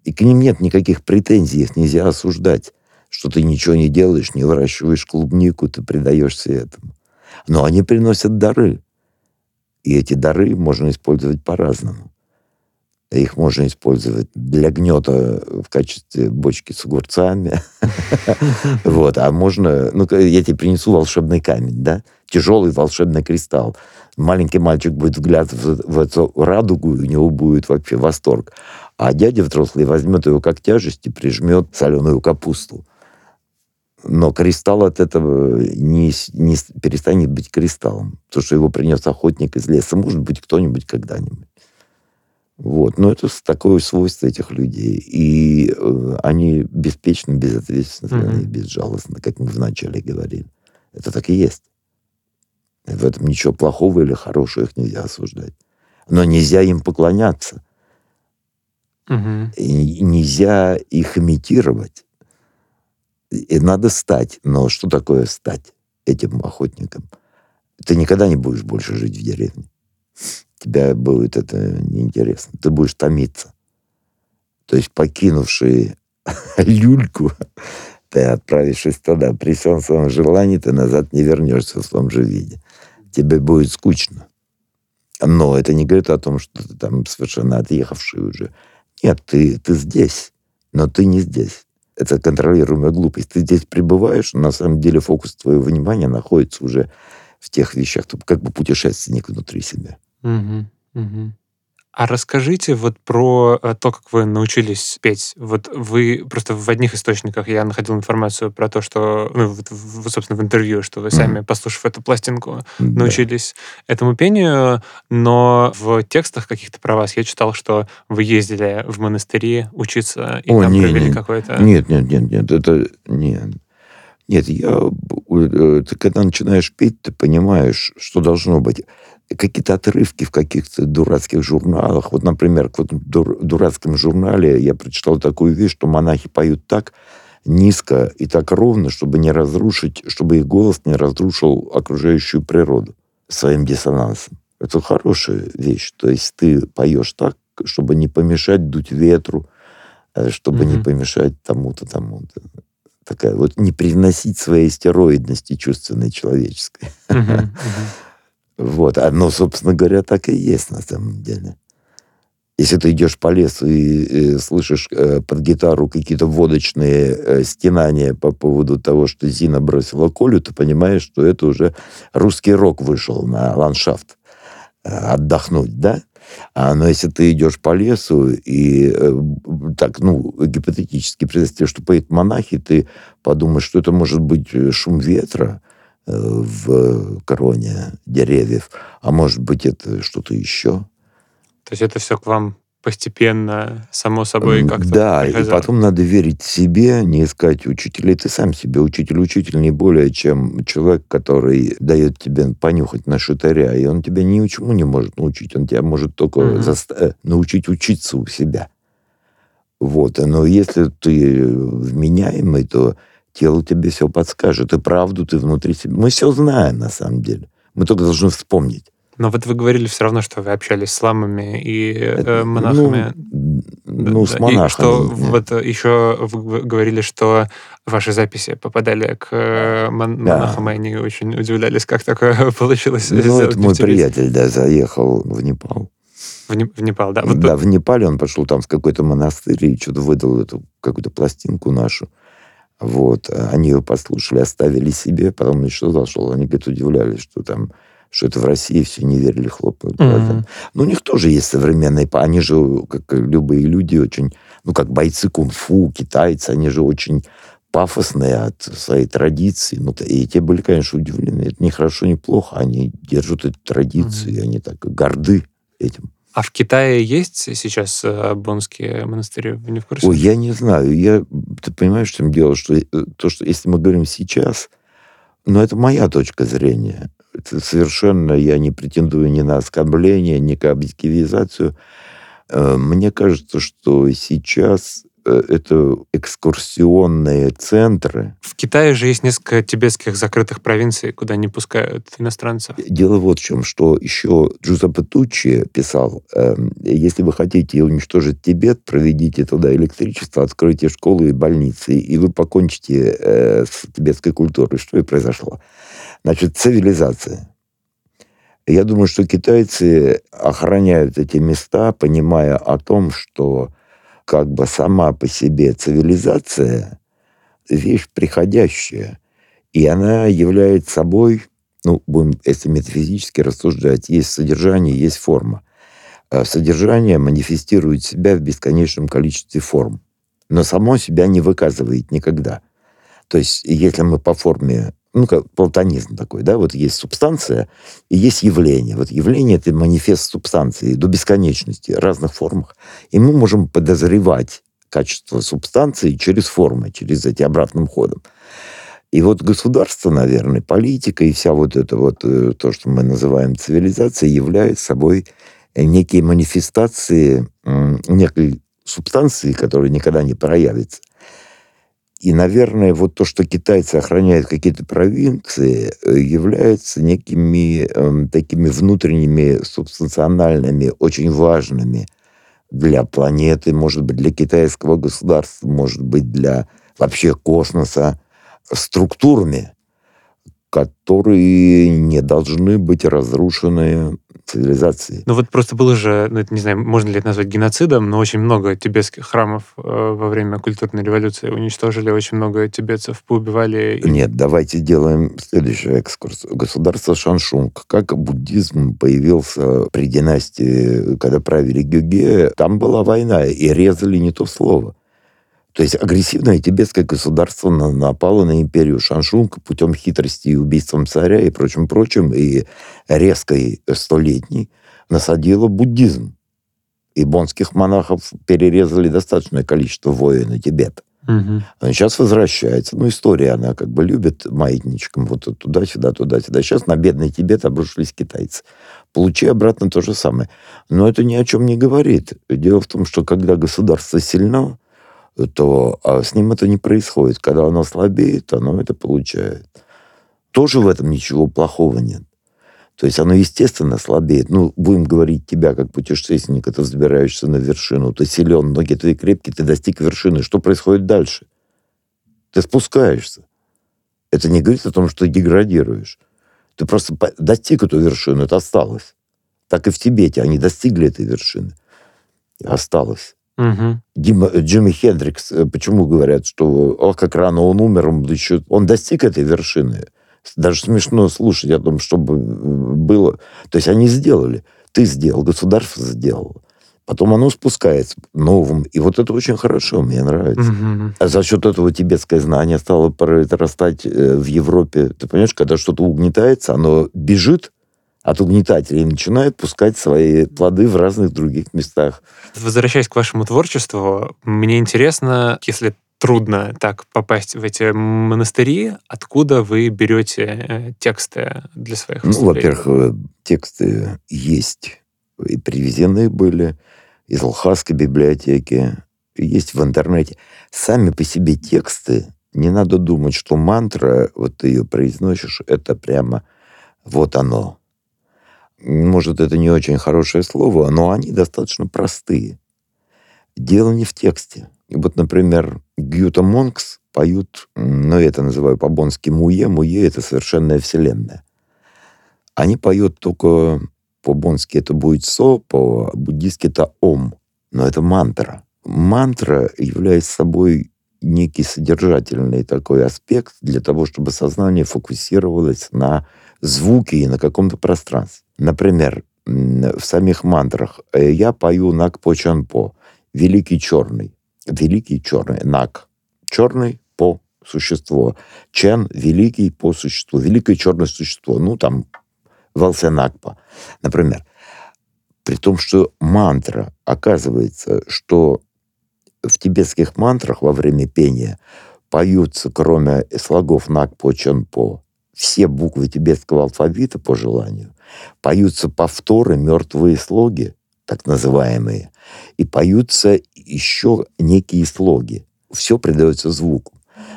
И к ним нет никаких претензий, их нельзя осуждать, что ты ничего не делаешь, не выращиваешь клубнику, ты предаешься этому. Но они приносят дары. И эти дары можно использовать по-разному. Их можно использовать для гнета в качестве бочки с огурцами. Вот, а можно... Ну, я тебе принесу волшебный камень, да? Тяжелый волшебный кристалл. Маленький мальчик будет вглядываться в эту радугу, у него будет вообще восторг. А дядя взрослый возьмет его как тяжесть и прижмет соленую капусту. Но кристалл от этого не, не перестанет быть кристаллом. То, что его принес охотник из леса, может быть, кто-нибудь когда-нибудь. Вот. Но это такое свойство этих людей. И э, они беспечны, безответственны, mm-hmm. они безжалостны, как мы вначале говорили. Это так и есть. В этом ничего плохого или хорошего их нельзя осуждать. Но нельзя им поклоняться. Mm-hmm. И нельзя их имитировать. И надо стать. Но что такое стать этим охотником? Ты никогда не будешь больше жить в деревне тебя будет это неинтересно. Ты будешь томиться. То есть, покинувший люльку, ты отправившись туда, при всем своем желании, ты назад не вернешься в том же виде. Тебе будет скучно. Но это не говорит о том, что ты там совершенно отъехавший уже. Нет, ты, ты здесь, но ты не здесь. Это контролируемая глупость. Ты здесь пребываешь, на самом деле фокус твоего внимания находится уже в тех вещах, как бы путешественник внутри себя. Мгм, мгм. А расскажите вот про э, то, как вы научились петь. Вот вы просто в одних источниках я находил информацию про то, что, ну, вот, собственно, в интервью, что вы сами, послушав эту пластинку, Да. научились этому пению, но в текстах каких-то про вас я читал, что вы ездили в монастыри учиться и О, там не, провели не, какое-то... нет, нет, нет, нет, это нет. Нет, я, э, ты когда начинаешь петь, ты понимаешь, что должно быть какие-то отрывки в каких-то дурацких журналах. Вот, например, в дур, дурацком журнале я прочитал такую вещь, что монахи поют так низко и так ровно, чтобы не разрушить, чтобы их голос не разрушил окружающую природу своим диссонансом. Это хорошая вещь. То есть ты поешь так, чтобы не помешать дуть ветру, э, чтобы mm-hmm. не помешать тому-то, тому-то. Такая вот не привносить своей стероидности чувственной человеческой. Mm-hmm. Mm-hmm. Вот. Оно, собственно говоря, так и есть на самом деле. Если ты идешь по лесу и, и слышишь э, под гитару какие-то водочные э, стенания по поводу того, что Зина бросила Колю, ты понимаешь, что это уже русский рок вышел на ландшафт э, отдохнуть, да? А, но если ты идешь по лесу и э, так, ну, гипотетически представь, что поедут монахи, ты подумаешь, что это может быть э, шум ветра э, в кроне деревьев, а может быть это что-то еще. То есть это все к вам постепенно, само собой, как-то Да, приходило? и потом надо верить себе, не искать учителей. Ты сам себе учитель. Учитель не более, чем человек, который дает тебе понюхать на шитаря, и он тебя ничему не может научить. Он тебя может только Мгм. заста- э, научить учиться у себя. Вот. Но если ты вменяемый, то тело тебе все подскажет. И правду ты внутри себя. Мы все знаем, на самом деле. Мы только должны вспомнить. Но вот вы говорили все равно, что вы общались с ламами и э, Это, монахами. Ну, ну, с И монахами. что нет. вот еще вы говорили, что ваши записи попадали к э, мон- Да. монахам, и они очень удивлялись, как такое получилось Ну, это мой приятель, да, заехал в Непал. В, Не- в Непал, да. Вот да, в Непале он пошел там в какой-то монастырь и что-то выдал эту какую-то пластинку нашу. Вот. Они ее послушали, оставили себе, потом еще зашел. Они, говорит, удивлялись, что там что это в России все не верили, хлопали Мгм. глазами. Ну, у них тоже есть современные... Они же, как любые люди, очень... Ну, как бойцы кунг-фу, китайцы, они же очень пафосные от своей традиции. Ну, и те были, конечно, удивлены. Это не хорошо, не плохо. Они держат эту традицию, и они так горды этим. А в Китае есть сейчас э, бонские монастыри? Вы не в курсе? Ой, я не знаю. Я, ты понимаешь, в чем дело? Что э, то, что если мы говорим сейчас, ну, это моя точка зрения. Это совершенно я не претендую ни на оскорбление, ни к объективизацию. Э, Мне кажется, что сейчас это экскурсионные центры. В Китае же есть несколько тибетских закрытых провинций, куда не пускают иностранцев. Дело вот в чем, что еще Джузеппе Туччи писал, эм, если вы хотите уничтожить Тибет, проведите туда электричество, откройте школы и больницы, и вы покончите э, с тибетской культурой. Что и произошло. Значит, цивилизация. Я думаю, что китайцы охраняют эти места, понимая о том, что как бы сама по себе цивилизация вещь приходящая, и она является собой ну, будем, если метафизически рассуждать, есть содержание, есть форма. А Содержание манифестирует себя в бесконечном количестве форм, но само себя не выказывает никогда. То есть, если мы по форме, ну, как платонизм такой, да, вот есть субстанция и есть явление. Вот явление — это манифест субстанции до бесконечности, в разных формах. И мы можем подозревать качество субстанции через формы, через эти обратным ходом. И вот государство, наверное, политика и вся вот это вот, э, то, что мы называем цивилизацией, является собой некие манифестации некой субстанции, которая никогда не проявится. И, наверное, вот то, что китайцы охраняют какие-то провинции, э, является некими эм, такими внутренними, субстанциональными, очень важными для планеты, может быть, для китайского государства, может быть, для вообще космоса, структурами, которые не должны быть разрушены цивилизацией. Ну вот просто было же, ну это не знаю, можно ли это назвать геноцидом, но очень много тибетских храмов э, во время культурной революции уничтожили, очень много тибетцев поубивали. Нет, давайте делаем следующий экскурс. Государство Шаншунг. Как буддизм появился при династии, когда правили Гюге, там была война, и резали не то слово. То есть агрессивное тибетское государство на- напало на империю Шаншунг путем хитрости и убийством царя и прочим-прочим, и резкой столетней насадило буддизм. И бонских монахов перерезали достаточное количество воин на Тибет. Мгм. Он сейчас возвращается. Ну, история, она как бы любит маятничком вот туда-сюда, туда-сюда. Сейчас на бедный Тибет обрушились китайцы. Получи обратно то же самое. Но это ни о чем не говорит. Дело в том, что когда государство сильно, то а с ним это не происходит. Когда оно слабеет, оно это получает. Тоже в этом ничего плохого нет. То есть оно, естественно, слабеет. Ну, будем говорить тебя, как путешественника, ты взбираешься на вершину, ты силен, ноги твои крепкие, ты достиг вершины. Что происходит дальше? Ты спускаешься. Это не говорит о том, что ты деградируешь. Ты просто достиг эту вершину, это осталось. Так и в Тибете. Они достигли этой вершины. Осталось. Мгм. Дима, Джимми Хендрикс, э, почему говорят, что ох, как рано он умер, он, еще, он достиг этой вершины. Даже смешно слушать о том, чтобы э, было. То есть они сделали. Ты сделал, государство сделало. Потом оно спускается новым. И вот это очень хорошо, мне нравится. Мгм. А за счет этого тибетское знание стало прорастать э, в Европе. Ты понимаешь, когда что-то угнетается, оно бежит от угнетателей и начинает пускать свои плоды в разных других местах. Возвращаясь к вашему творчеству, мне интересно, если трудно так попасть в эти монастыри, откуда вы берете э, тексты для своих Ну, во-первых, э, тексты есть и привезенные были из Лхасской библиотеки, есть в интернете. Сами по себе тексты, не надо думать, что мантра, вот ты ее произносишь, это прямо вот оно. Может, это не очень хорошее слово, но они достаточно простые. Дело не в тексте. И вот, например, Гюта Монкс поют, ну, я это называю по-бонски муе. Муе — это совершенная вселенная. Они поют только по-бонски это будет со, по-буддийски это ом. Но это мантра. Мантра является собой некий содержательный такой аспект для того, чтобы сознание фокусировалось на звуке и на каком-то пространстве. Например, в самих мантрах э, я пою Нак по Чанпо, великий черный, великий черный, Нак, черный по существо, Чен великий по существу, великое черное существо, ну там Валсенакпа, например. При том, что мантра, оказывается, что в тибетских мантрах во время пения поются, кроме слогов Накпо Чонпо, все буквы тибетского алфавита по желанию, поются повторы, мертвые слоги, так называемые, и поются еще некие слоги. Все придается звуку.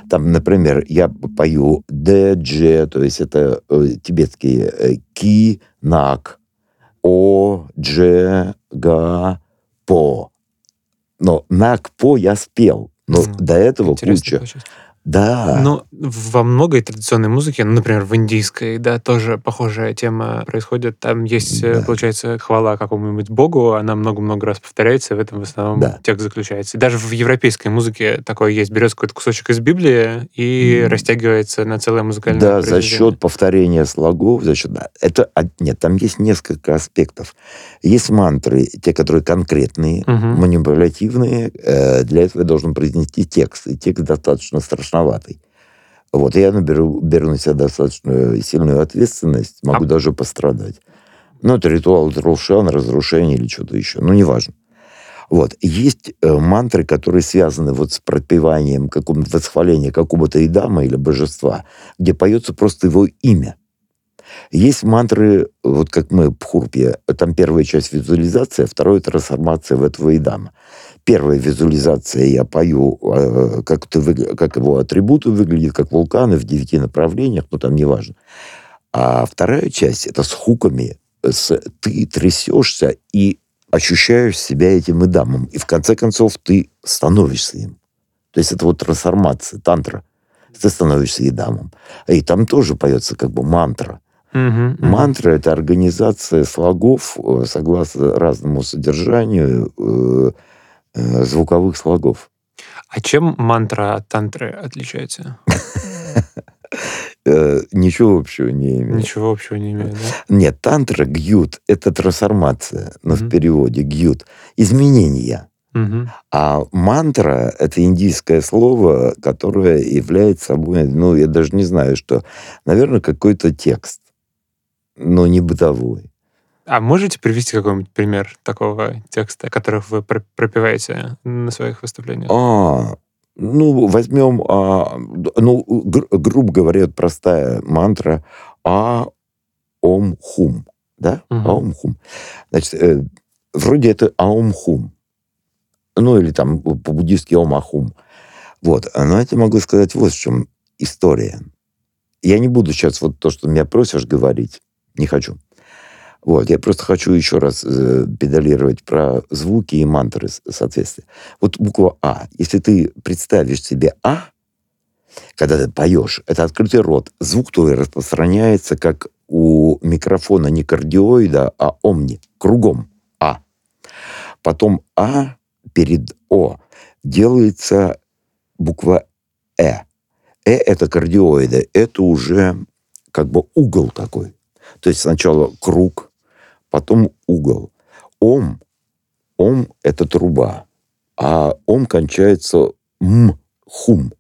Там, например, я пою Д, Дж, то есть это э, тибетские э, Ки, Нак, О, Дж, Га, По. Но Нак, По я спел. Но Мгм. до этого куча. получилось. Да. Но во многой традиционной музыке, ну, например, в индийской, да, тоже похожая тема происходит. Там есть, э, Да. получается, хвала какому-нибудь богу, она много-много раз повторяется, и в этом в основном Да. текст заключается. Даже в европейской музыке такое есть. Берется какой-то кусочек из Библии и М. растягивается на целое музыкальное Да, за счет повторения слогов, за счет... да. Это, нет, там есть несколько аспектов. Есть мантры, те, которые конкретные, Мгм. манипулятивные. э, для этого я должен произнести текст. И текст достаточно страшноватый. Вот, я наберу, беру на себя достаточно сильную ответственность, могу А- даже пострадать. Ну, это ритуал Трушан, разрушение или что-то еще. Ну, неважно. Вот. Есть э, мантры, которые связаны вот с пропеванием, какого-то восхваления какого-то идама или божества, где поется просто его имя. Есть мантры, вот как мы в Пхурпе, там первая часть визуализация, вторая трансформация в этого идама. Первая визуализация я пою, э, как, выгля- как его атрибуты выглядят, как вулканы в девяти направлениях, но там неважно. А вторая часть это с хуками, с, ты трясешься и ощущаешь себя этим идамом. И в конце концов ты становишься им. То есть это вот трансформация, тантра. Ты становишься идамом. И там тоже поется как бы мантра. Мгм. Мантра — это организация слогов э, согласно разному содержанию э, звуковых слогов. А чем мантра от тантры отличается? Э, Ничего общего не имеет. Ничего общего не имеет, да? Нет, тантра, гьют — это трансформация, но в переводе гьют — изменения. А мантра — это индийское слово, которое является собой, ну, я даже не знаю, что, наверное, какой-то текст, но не бытовой. А можете привести какой-нибудь пример такого текста, которых вы про- пропеваете на своих выступлениях? А, ну, возьмем, а, ну, гру- грубо говоря, простая мантра А, Ом, Хум, да? Мгм. Аум, Хум. Значит, э, вроде это Аум, Хум. Ну, или там по-буддистски Ом, Ахум. Вот, но я тебе могу сказать вот в чем история. Я не буду сейчас вот то, что меня просишь говорить, не хочу. Вот, я просто хочу еще раз э, педалировать про звуки и мантры с- соответствия. Вот буква А. Если ты представишь себе А, когда ты поешь, это открытый рот. Звук твой распространяется, как у микрофона не кардиоида, а омни. Кругом А. Потом А перед О делается буква Э. Э — это кардиоиды. Это уже как бы угол такой. То есть сначала круг, потом угол. Ом, ом – это труба, а ом кончается м, хум.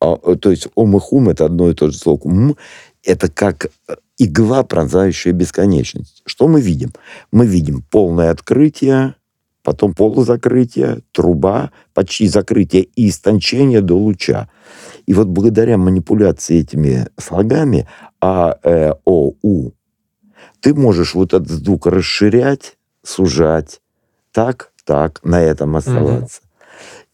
А, то есть ом и хум – это одно и то же слово. М – это как игла, пронзающая бесконечность. Что мы видим? Мы видим полное открытие, потом полузакрытие, труба, почти закрытие и истончение до луча. И вот благодаря манипуляции этими слогами А, Э, О, У, ты можешь вот этот звук расширять, сужать, так, так, на этом оставаться.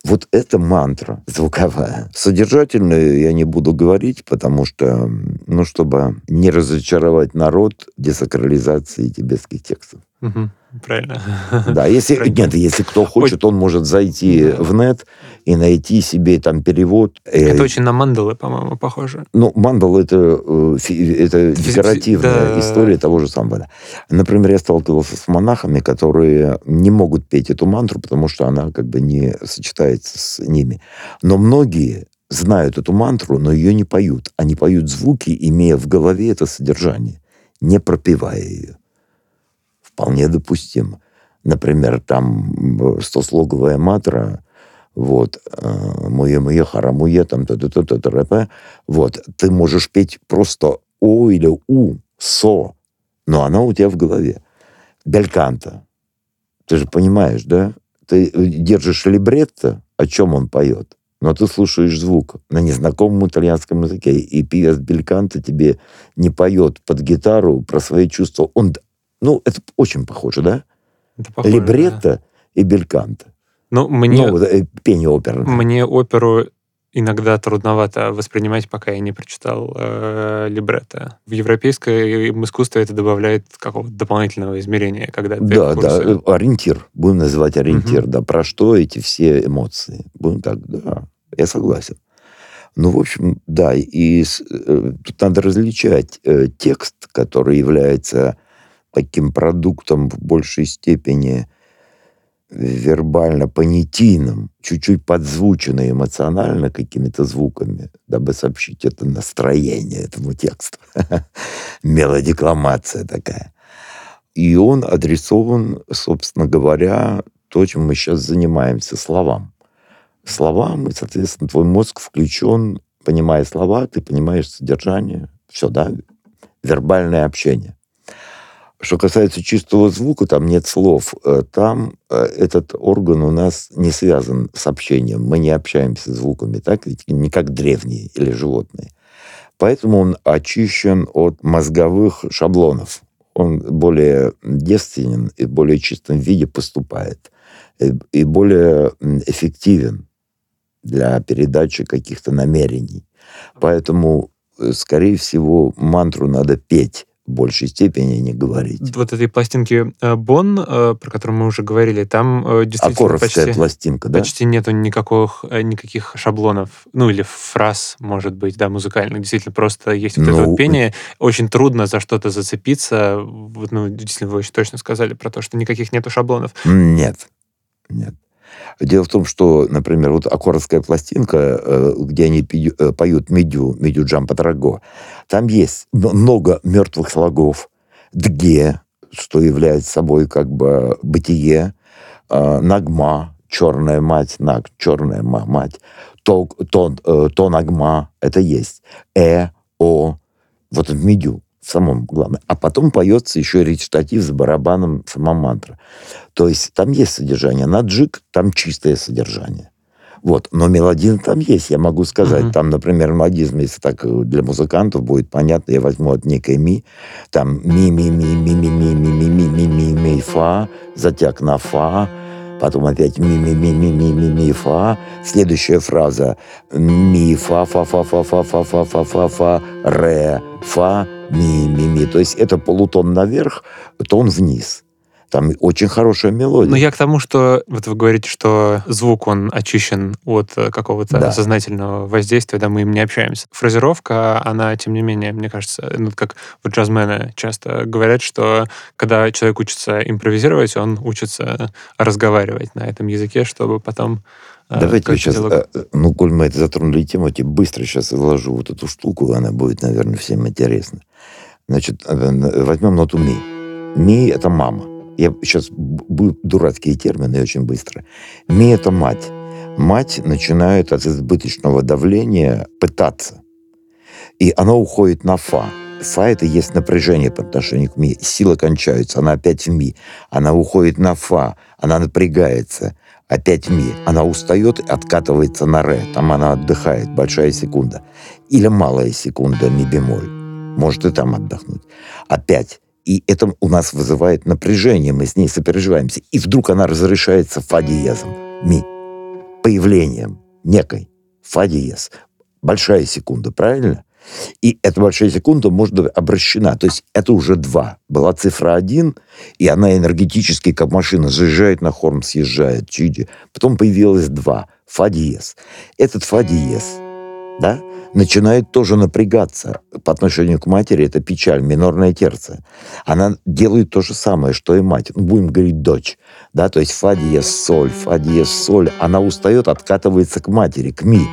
Вот это мантра звуковая. Содержательную я не буду говорить, потому что, ну, чтобы не разочаровать народ десакрализацией тибетских текстов. Угу. Правильно. Да, если, нет, если кто хочет, он может зайти в нет и найти себе там перевод. Это очень на мандалы, по-моему, похоже. Ну, мандал это, это декоративная да. история того же самого. Например, я сталкивался с монахами, которые не могут петь эту мантру, потому что она как бы не сочетается с ними. Но многие знают эту мантру, но ее не поют. Они поют звуки, имея в голове это содержание, не пропевая ее вполне допустимо. Например, там стослоговая матра, вот, э, муе-муе, харамуе, там, т т т т т вот, ты можешь петь просто о или у, со, но она у тебя в голове. Бельканта. Ты же понимаешь, да? Ты держишь либретто, о чем он поет, но ты слушаешь звук на незнакомом итальянском языке, и певец Бельканта тебе не поет под гитару про свои чувства. Он ну, это очень похоже, да? Это похоже, Либретто да. и бельканто. Ну, мне... Ну, э, пение оперы. Мне оперу иногда трудновато воспринимать, пока я не прочитал э, либретто. В европейском искусстве это добавляет какого-то дополнительного измерения, когда ты Да, да, э, ориентир. Будем называть ориентир, угу. да, про что эти все эмоции. Будем так, да, я согласен. Ну, в общем, да, и э, тут надо различать э, текст, который является таким продуктом в большей степени вербально-понятийным, чуть-чуть подзвученный эмоционально какими-то звуками, дабы сообщить это настроение этому тексту. Мелодикламация такая. И он адресован, собственно говоря, то, чем мы сейчас занимаемся, словам. Словам, и, соответственно, твой мозг включен, понимая слова, ты понимаешь содержание, все, да, вербальное общение. Что касается чистого звука, там нет слов. Э, там э, этот орган у нас не связан с общением. Мы не общаемся звуками, так ведь не как древние или животные. Поэтому он очищен от мозговых шаблонов. Он более девственен и в более чистом виде поступает. И более эффективен для передачи каких-то намерений. Поэтому, э, скорее всего, мантру надо петь большей степени не говорить. Вот этой пластинки э, Бон, э, про которую мы уже говорили, там э, действительно почти, пластинка, да? почти нету никаких, никаких шаблонов, ну или фраз, может быть, да, музыкальных. Действительно, просто есть вот ну, это вот пение. Очень трудно за что-то зацепиться. Вот, ну, действительно, вы очень точно сказали про то, что никаких нету шаблонов. Нет, нет. Дело в том, что, например, вот аккордская пластинка, э, где они э, поют медю, медю Джампа Траго, там есть много мертвых слогов, дге, что является собой как бы бытие, э, нагма, черная мать, наг, черная мать, то, то, то нагма, это есть, э, о, вот в медю самом главном. А потом поется еще речитатив с барабаном сама мантра. То есть там есть содержание. На джик там чистое содержание. Вот, но мелодизм там есть, я могу сказать. Uh-huh. Там, например, мелодизм, если так для музыкантов будет понятно, я возьму от некой ми, там ми ми ми ми ми ми ми ми ми ми ми ми фа, затяг на фа, потом опять ми ми ми ми ми ми ми фа, следующая фраза ми фа фа фа фа фа фа фа фа фа фа ре фа ми ми ми, то есть это полутон наверх, тон вниз. Там очень хорошая мелодия. Но я к тому, что вот вы говорите, что звук, он очищен от э, какого-то да. сознательного воздействия, да, мы им не общаемся. Фразировка, она, тем не менее, мне кажется, ну, как вот джазмены часто говорят, что когда человек учится импровизировать, он учится разговаривать на этом языке, чтобы потом Давайте я сейчас, диалог... Э, ну, коль мы это затронули тему, я быстро сейчас изложу вот эту штуку, она будет, наверное, всем интересна. Значит, возьмем ноту ми. Ми – это мама. Я сейчас будут дурацкие термины очень быстро. Ми – это мать. Мать начинает от избыточного давления пытаться. И она уходит на фа. Фа – это есть напряжение по отношению к ми. Сила кончается, она опять в ми. Она уходит на фа, она напрягается, опять ми. Она устает, откатывается на ре. Там она отдыхает, большая секунда. Или малая секунда, ми бемоль. Может и там отдохнуть. Опять и это у нас вызывает напряжение, мы с ней сопереживаемся. И вдруг она разрешается фа диезом, ми, появлением некой фа диез. Большая секунда, правильно? И эта большая секунда может быть обращена. То есть это уже два. Была цифра один, и она энергетически, как машина, заезжает на хорн, съезжает, чиди. Потом появилось два. Фа диез. Этот фа диез, да, начинает тоже напрягаться по отношению к матери. Это печаль, минорная терция. Она делает то же самое, что и мать. Ну, будем говорить дочь. Да, то есть фа диез соль, фа диез соль. Она устает, откатывается к матери, к ми.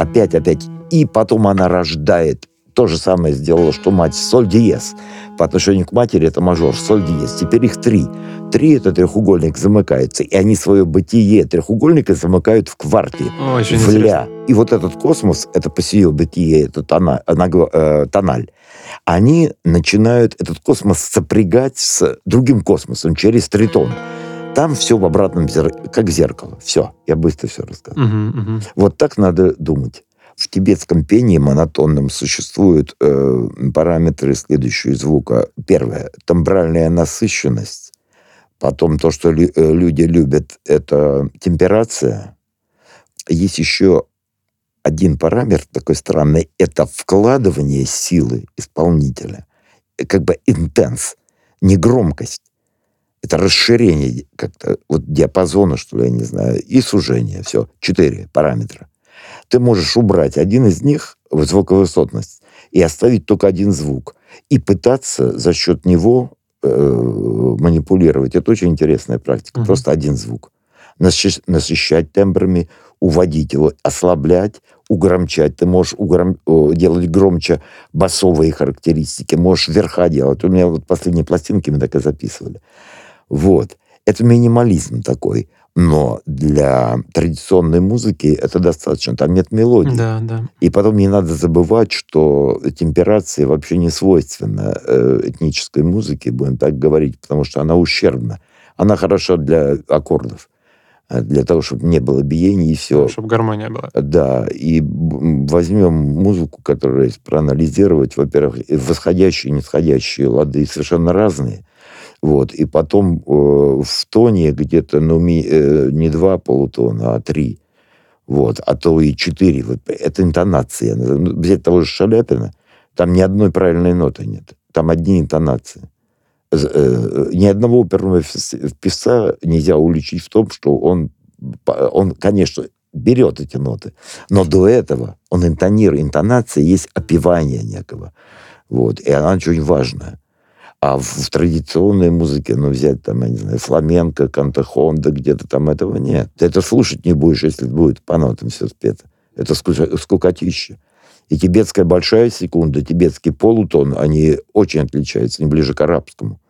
Опять, опять. И потом она рождает то же самое сделала, что мать, соль диез. По отношению к матери это мажор, соль диез. Теперь их три. Три это треугольник замыкается, и они свое бытие треугольника замыкают в кварте, Очень в ля. интересно. И вот этот космос, это по себе бытие, это тона, э, тональ, они начинают этот космос сопрягать с другим космосом через тритон. Там все в обратном зеркале, как зеркало. Все, я быстро все рассказал. Мгм, мгм. Вот так надо думать. В тибетском пении монотонном существуют э, параметры следующие звука. Первое – тембральная насыщенность. Потом то, что лю- э, люди любят, это темперация. Есть еще один параметр такой странный – это вкладывание силы исполнителя. Как бы интенс, не громкость. Это расширение как-то вот диапазона, что ли, я не знаю, и сужение. Все, четыре параметра. Ты можешь убрать один из них в звуковысотность и оставить только один звук. И пытаться за счет него э, манипулировать. Это очень интересная практика. Мгм. Просто один звук. Насыщ- насыщать тембрами, уводить его, ослаблять, угромчать. Ты можешь угром- делать громче басовые характеристики, можешь верха делать. У меня вот последние пластинки мы так и записывали. Вот. Это минимализм такой. Но для традиционной музыки это достаточно. Там нет мелодии. Да, да. И потом не надо забывать, что темперация вообще не свойственна э, этнической музыке, будем так говорить, потому что она ущербна. Она хороша для аккордов, э, для того, чтобы не было биений и все. Чтобы гармония была. Да, и возьмем музыку, которую проанализировать, во-первых, восходящие и нисходящие лады совершенно разные. Вот, и потом э, в тоне где-то, ну, ми- э, не два полутона, а три. Вот, а то и четыре. Вот, это интонация. Ну, Взять того же Шаляпина, там ни одной правильной ноты нет. Там одни интонации. Э, Ни одного оперного певца нельзя уличить в том, что он, он, конечно, берет эти ноты, но до этого он интонирует. Интонация есть опевание некого. Вот, и она очень важная. А в, в традиционной музыке, ну, взять там, я не знаю, фламенко, кантахонда, где-то там этого нет. Ты это слушать не будешь, если будет по нотам все спето. Это ску- скукотища. И тибетская большая секунда, тибетский полутон, они очень отличаются, они ближе к арабскому.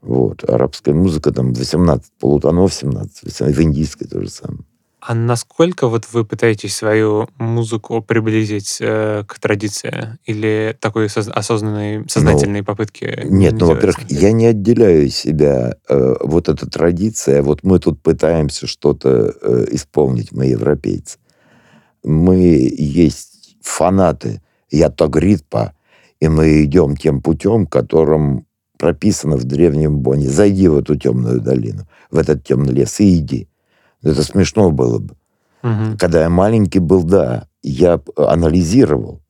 Вот. Арабская музыка, там 18 полутонов, 17, 18, в индийской то же самое. А насколько вот вы пытаетесь свою музыку приблизить э, к традиции? Или такой соз- осознанной, сознательной попытки? Нет, не ну, во-первых, я не отделяю себя э, вот эта традиция. Вот мы тут пытаемся что-то э, исполнить, мы европейцы. Мы есть фанаты Ятогритпа, и мы идем тем путем, которым прописано в древнем Боне. Зайди в эту темную долину, в этот темный лес и иди. Это смешно было бы. Мгм. Когда я маленький был, да, я п- анализировал.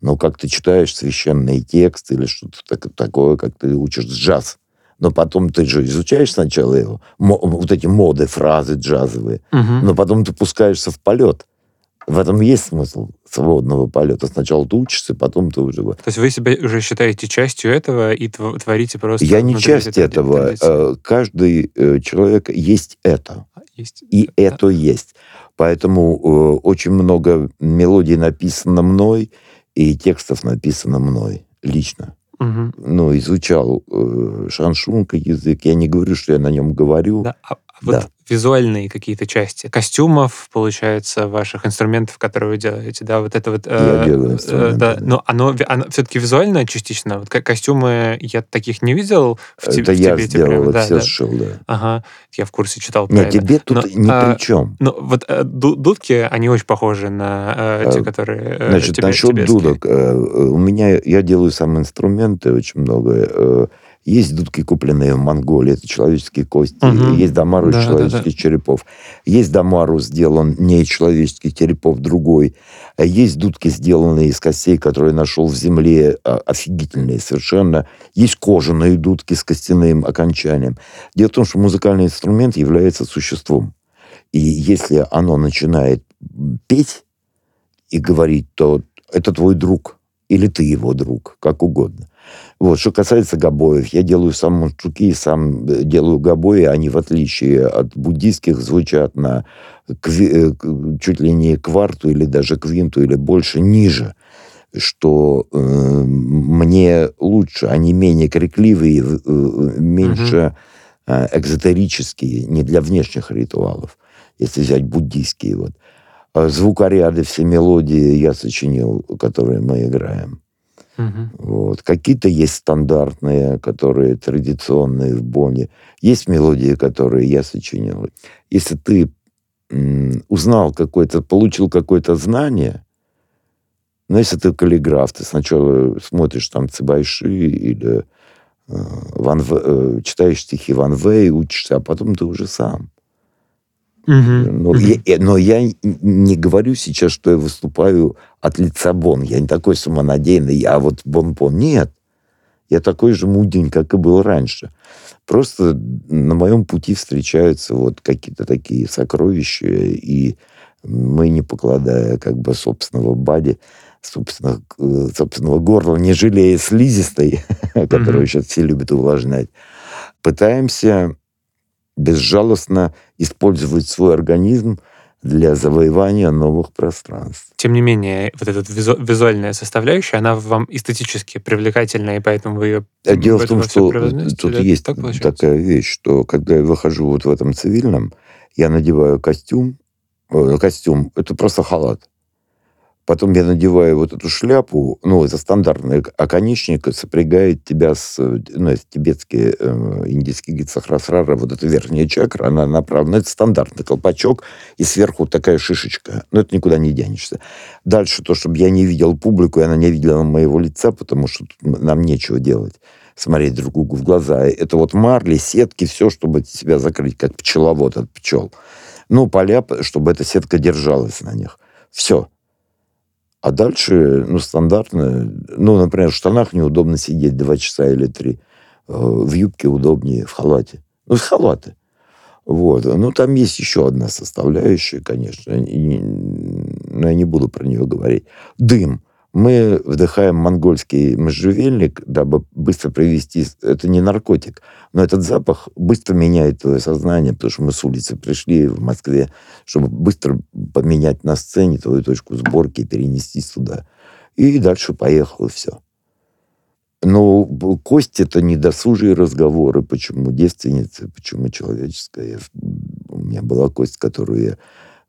Но как ты читаешь священные тексты или что-то так- такое, как ты учишь джаз. Но потом ты же изучаешь сначала его, вот эти моды, фразы джазовые. Мгм. Но потом ты пускаешься в полет. В этом есть смысл свободного полета. Сначала ты учишься, потом ты уже... То есть вы себя уже считаете частью этого и тв- творите просто... Я не часть этого. Э, Каждый э, человек есть это. Есть. И Да. это есть. Поэтому э, очень много мелодий написано мной, и текстов написано мной лично. Ну, изучал э, шаншунка язык. Я не говорю, что я на нем говорю. Да, а а вот Да. визуальные какие-то части костюмов, получается, ваших инструментов, которые вы делаете, да, вот это вот... Я э, делаю э, да, да. но оно, оно все-таки визуально частично. Вот ко- костюмы я таких не видел в, Это в я Тибете сделал, прям, да, все да. сшил, да. Ага, я в курсе читал про это. тебе тут Но, ни а, при чем. Ну, вот э, ду- дудки, они очень похожи на э, те, Э, которые э, Значит, тебе- насчет тибетские. дудок. э, э, У меня, я делаю сам инструменты очень много. Э, Есть дудки, купленные в Монголии, это человеческие кости. Мгм. Есть дамару из Да, да, да. человеческих черепов. Есть дамару, сделан не из человеческих черепов, другой. Есть дудки, сделанные из костей, которые нашел в земле, а, офигительные совершенно. Есть кожаные дудки с костяным окончанием. Дело в том, что музыкальный инструмент является существом. И если оно начинает петь и говорить, то это твой друг. Или ты его друг, как угодно. Вот. Что касается гобоев, я делаю сам мунчуки и сам э, делаю гобои. Они, в отличие от буддийских, звучат на кви- э, чуть ли не кварту или даже квинту или больше ниже что э, мне лучше, они менее крикливые, э, э, меньше э, экзотерические, не для внешних ритуалов, если взять буддийские. Вот. А Звукоряды, все мелодии я сочинил, которые мы играем. Мгм. Вот. Какие-то есть стандартные, которые традиционные в Боне. Есть мелодии, которые я сочинил. Если ты м, узнал какое-то, получил какое-то знание, но если ты каллиграф, ты сначала смотришь там Цибайши или э, Ван э, читаешь стихи Ван Вэй, учишься, а потом ты уже сам. Мгм. Но, я, но я не говорю сейчас, что я выступаю от лица Бон. Я не такой самонадеянный, я вот бон-бон. Нет. Я такой же мудень, как и был раньше. Просто на моем пути встречаются вот какие-то такие сокровища, и мы, не покладая как бы собственного бади, собственного, э, собственного горла, не жалея слизистой, которую сейчас все любят увлажнять, пытаемся безжалостно использовать свой организм для завоевания новых пространств. Тем не менее, вот эта визу- визуальная составляющая, она вам эстетически привлекательна, и поэтому вы ее А Дело в том, что тут есть так получается? такая вещь, что когда я выхожу вот в этом цивильном, я надеваю костюм, э, костюм, это просто халат. Потом я надеваю вот эту шляпу, ну, это стандартный оконечник, сопрягает тебя с, ну, это тибетский, э, индийский гид Сахрасрара, вот эта верхняя чакра, она направлена, это стандартный колпачок, и сверху такая шишечка, но это никуда не денешься. Дальше то, чтобы я не видел публику, и она не видела моего лица, потому что нам нечего делать смотреть друг другу в глаза. Это вот марли, сетки, все, чтобы себя закрыть, как пчеловод от пчел. Ну, поля, чтобы эта сетка держалась на них. Все. А дальше, ну, стандартно, ну, например, в штанах неудобно сидеть два часа или три. Э, В юбке удобнее, в халате. Ну, в халаты. Вот. Ну, там есть еще одна составляющая, конечно, но я не буду про нее говорить. Дым. Мы вдыхаем монгольский можжевельник, дабы быстро привести... Это не наркотик, но этот запах быстро меняет твое сознание, потому что мы с улицы пришли в Москве, чтобы быстро поменять на сцене твою точку сборки и перенести сюда. И дальше поехал, и все. Но кость это не досужие разговоры, почему девственница, почему человеческая. У меня была кость, которую я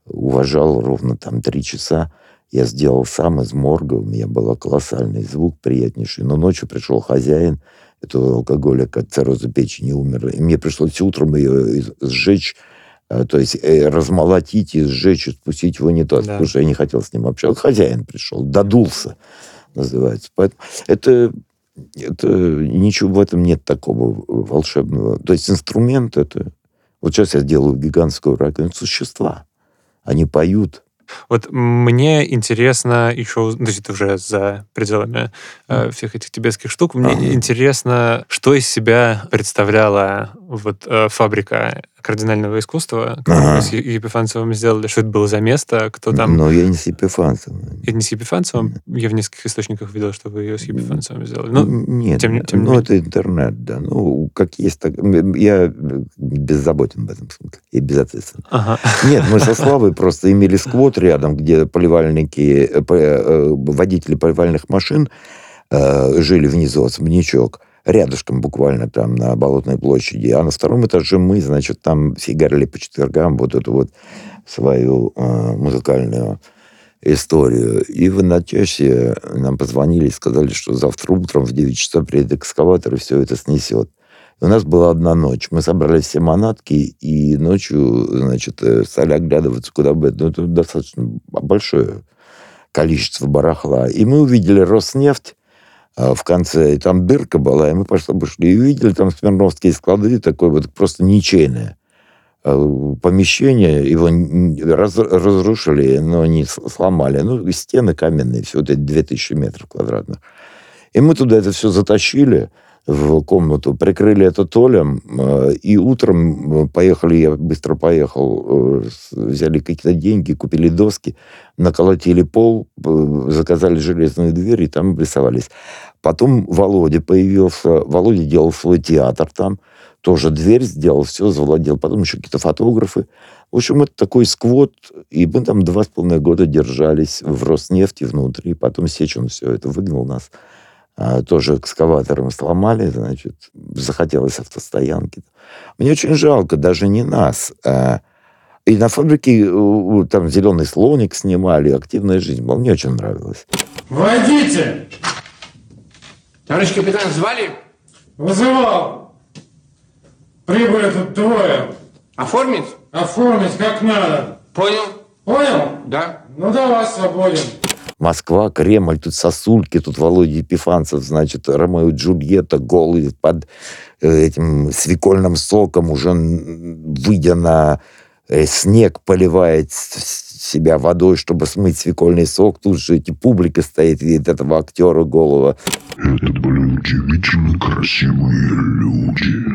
уважал ровно там три часа. Я сделал сам из морга, у меня был колоссальный звук, приятнейший. Но ночью пришел хозяин этого алкоголика от цирроза печени, умер. И мне пришлось утром ее сжечь, э, то есть э, размолотить и сжечь, и спустить в унитаз, Да. потому что я не хотел с ним общаться. Хозяин пришел, додулся, называется. Поэтому это, это ничего в этом нет такого волшебного. То есть инструмент это... Вот сейчас я делаю гигантскую раковину. Существа. Они поют. Вот мне интересно еще, то есть это уже за пределами э, всех этих тибетских штук, мне Ага. интересно, что из себя представляла вот э, фабрика кардинального искусства, которую Ага. с Епифанцевым сделали, что это было за место, кто там... Но я не с Епифанцем. Это не с Епифанцевым? Я в нескольких источниках видел, что вы ее с Епифанцевым сделали. Ну, Нет, тем не- тем не ну менее. это интернет, да. Ну, как есть, так... Я беззаботен в этом смысле. И безответствен. ага. Нет, мы со Славой просто имели сквот рядом, где поливальники, э, э, водители поливальных машин э, жили внизу, особнячок, рядышком буквально там на Болотной площади. А на втором этаже мы, значит, там фигарили по четвергам вот эту вот свою э, музыкальную историю. И в одночасье нам позвонили и сказали, что завтра утром в 9 часов приедет экскаватор и все это снесет. И у нас была одна ночь. Мы собрали все манатки и ночью, значит, э, стали оглядываться, куда бы... Ну, это достаточно большое количество барахла. И мы увидели Роснефть, в конце, и там дырка была, и мы пошли, пошли и увидели там Смирновские склады, такое вот просто ничейное а, помещение, его раз, разрушили, но не сломали. Ну, стены каменные, все это 2000 метров квадратных. И мы туда это все затащили, в комнату, прикрыли это толем, э, и утром э, поехали, я быстро поехал, э, взяли какие-то деньги, купили доски, наколотили пол, заказали железную дверь, и там рисовались. Потом Володя появился, Володя делал свой театр там, тоже дверь сделал, все завладел. Потом еще какие-то фотографы. В общем, это такой сквот, и мы там два с половиной года держались в Роснефти внутри. Потом Сечин все это выгнал нас а, тоже экскаватором сломали, значит, захотелось автостоянки. Мне очень жалко, даже не нас. А, и на фабрике там «Зеленый слоник» снимали, «Активная жизнь» была. Мне очень нравилось. Войдите! Товарищ капитан, звали? Вызывал. Прибыли тут двое. Оформить? Оформить как надо. Понял? Понял? Да. Ну давай, свободен. Москва, Кремль, тут сосульки, тут Володя Епифанцев, значит, Ромео и Джульетта голый под э, этим свекольным соком, уже выйдя на э, снег, поливает себя водой, чтобы смыть свекольный сок. Тут же эти публика стоит, видит этого актера голого. Это были удивительно красивые люди.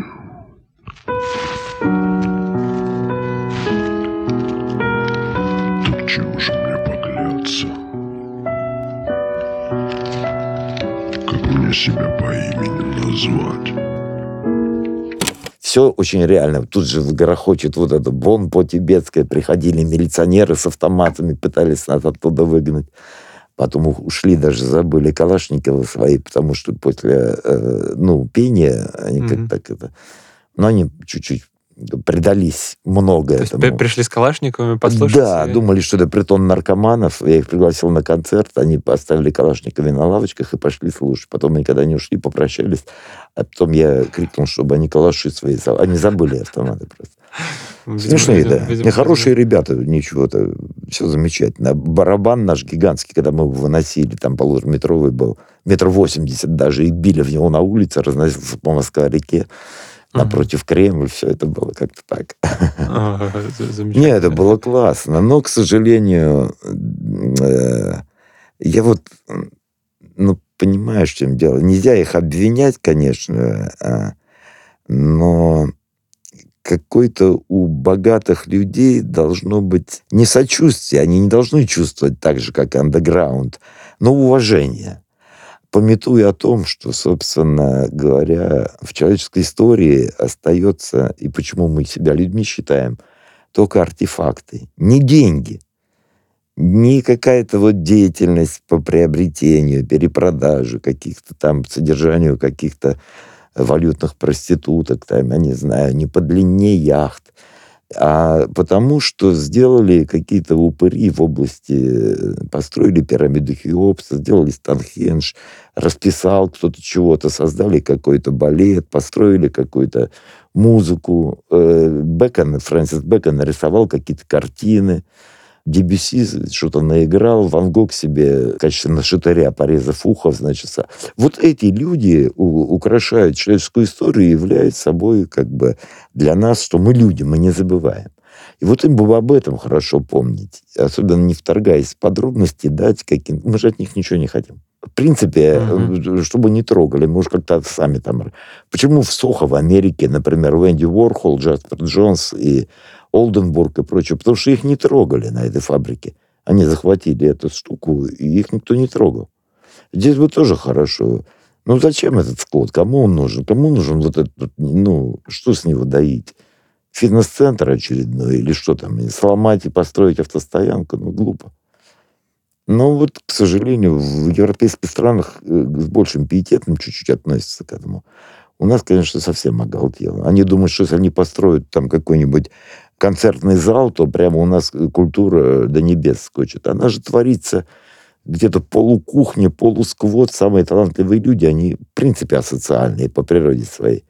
Так чего же мне погляться? Мне себя по имени назвать. Все очень реально. Тут же грохочет вот это бон по-тибетское. Приходили милиционеры с автоматами, пытались нас оттуда выгнать. Потом ушли, даже забыли Калашниковы свои, потому что после, э, ну, пения они mm-hmm. как так это... Но они чуть-чуть предались много То этому. Есть пришли с Калашниковыми послушать? Да, и... думали, что это притон наркоманов. Я их пригласил на концерт, они поставили Калашникови на лавочках и пошли слушать. Потом они, когда они ушли, попрощались. А потом я крикнул, чтобы они калаши свои... Они забыли автоматы просто. Смешные, видимо, да. Видимо, Нехорошие видимо. ребята, ничего-то, все замечательно. Барабан наш гигантский, когда мы его выносили, там полутораметровый был, метр восемьдесят даже, и били в него на улице, разносился по Москва-реке напротив Кремль, все это было как-то так. А, Нет, это было классно, но, к сожалению, э, я вот, ну, понимаю, в чем дело. Нельзя их обвинять, конечно, а, но какой-то у богатых людей должно быть не сочувствие, они не должны чувствовать так же, как андеграунд, но уважение пометуя о том, что, собственно говоря, в человеческой истории остается, и почему мы себя людьми считаем, только артефакты, не деньги, не какая-то вот деятельность по приобретению, перепродаже каких-то там, содержанию каких-то валютных проституток, там, я не знаю, не по длине яхт, а потому что сделали какие-то упыри в области, построили пирамиду Хеопса, сделали Станхендж, расписал кто-то чего-то, создали какой-то балет, построили какую-то музыку. Э, Бекон, Фрэнсис Бэкон нарисовал какие-то картины, Дебюси что-то наиграл, Ван Гог себе в качестве нашатыря, порезав ухо, значит. Вот эти люди украшают человеческую историю и являются собой как бы для нас, что мы люди, мы не забываем. И вот им бы об этом хорошо помнить, особенно не вторгаясь в подробности, дать каким Мы же от них ничего не хотим. В принципе, uh-huh. чтобы не трогали, мы уж как-то сами там... Почему в Сохо в Америке, например, Венди Уорхол, Джаспер Джонс и Олденбург и прочее, потому что их не трогали на этой фабрике. Они захватили эту штуку, и их никто не трогал. Здесь бы тоже хорошо. Ну, зачем этот склад? Кому он нужен? Кому нужен вот этот, ну, что с него доить? Фитнес-центр очередной или что там? Сломать и построить автостоянку? Ну, глупо. Но вот, к сожалению, в европейских странах э, с большим пиететом чуть-чуть относятся к этому. У нас, конечно, совсем оголтело. Они думают, что если они построят там какой-нибудь концертный зал, то прямо у нас культура до небес скочит. Она же творится где-то полукухня, полусквот. Самые талантливые люди, они в принципе асоциальные по природе своей.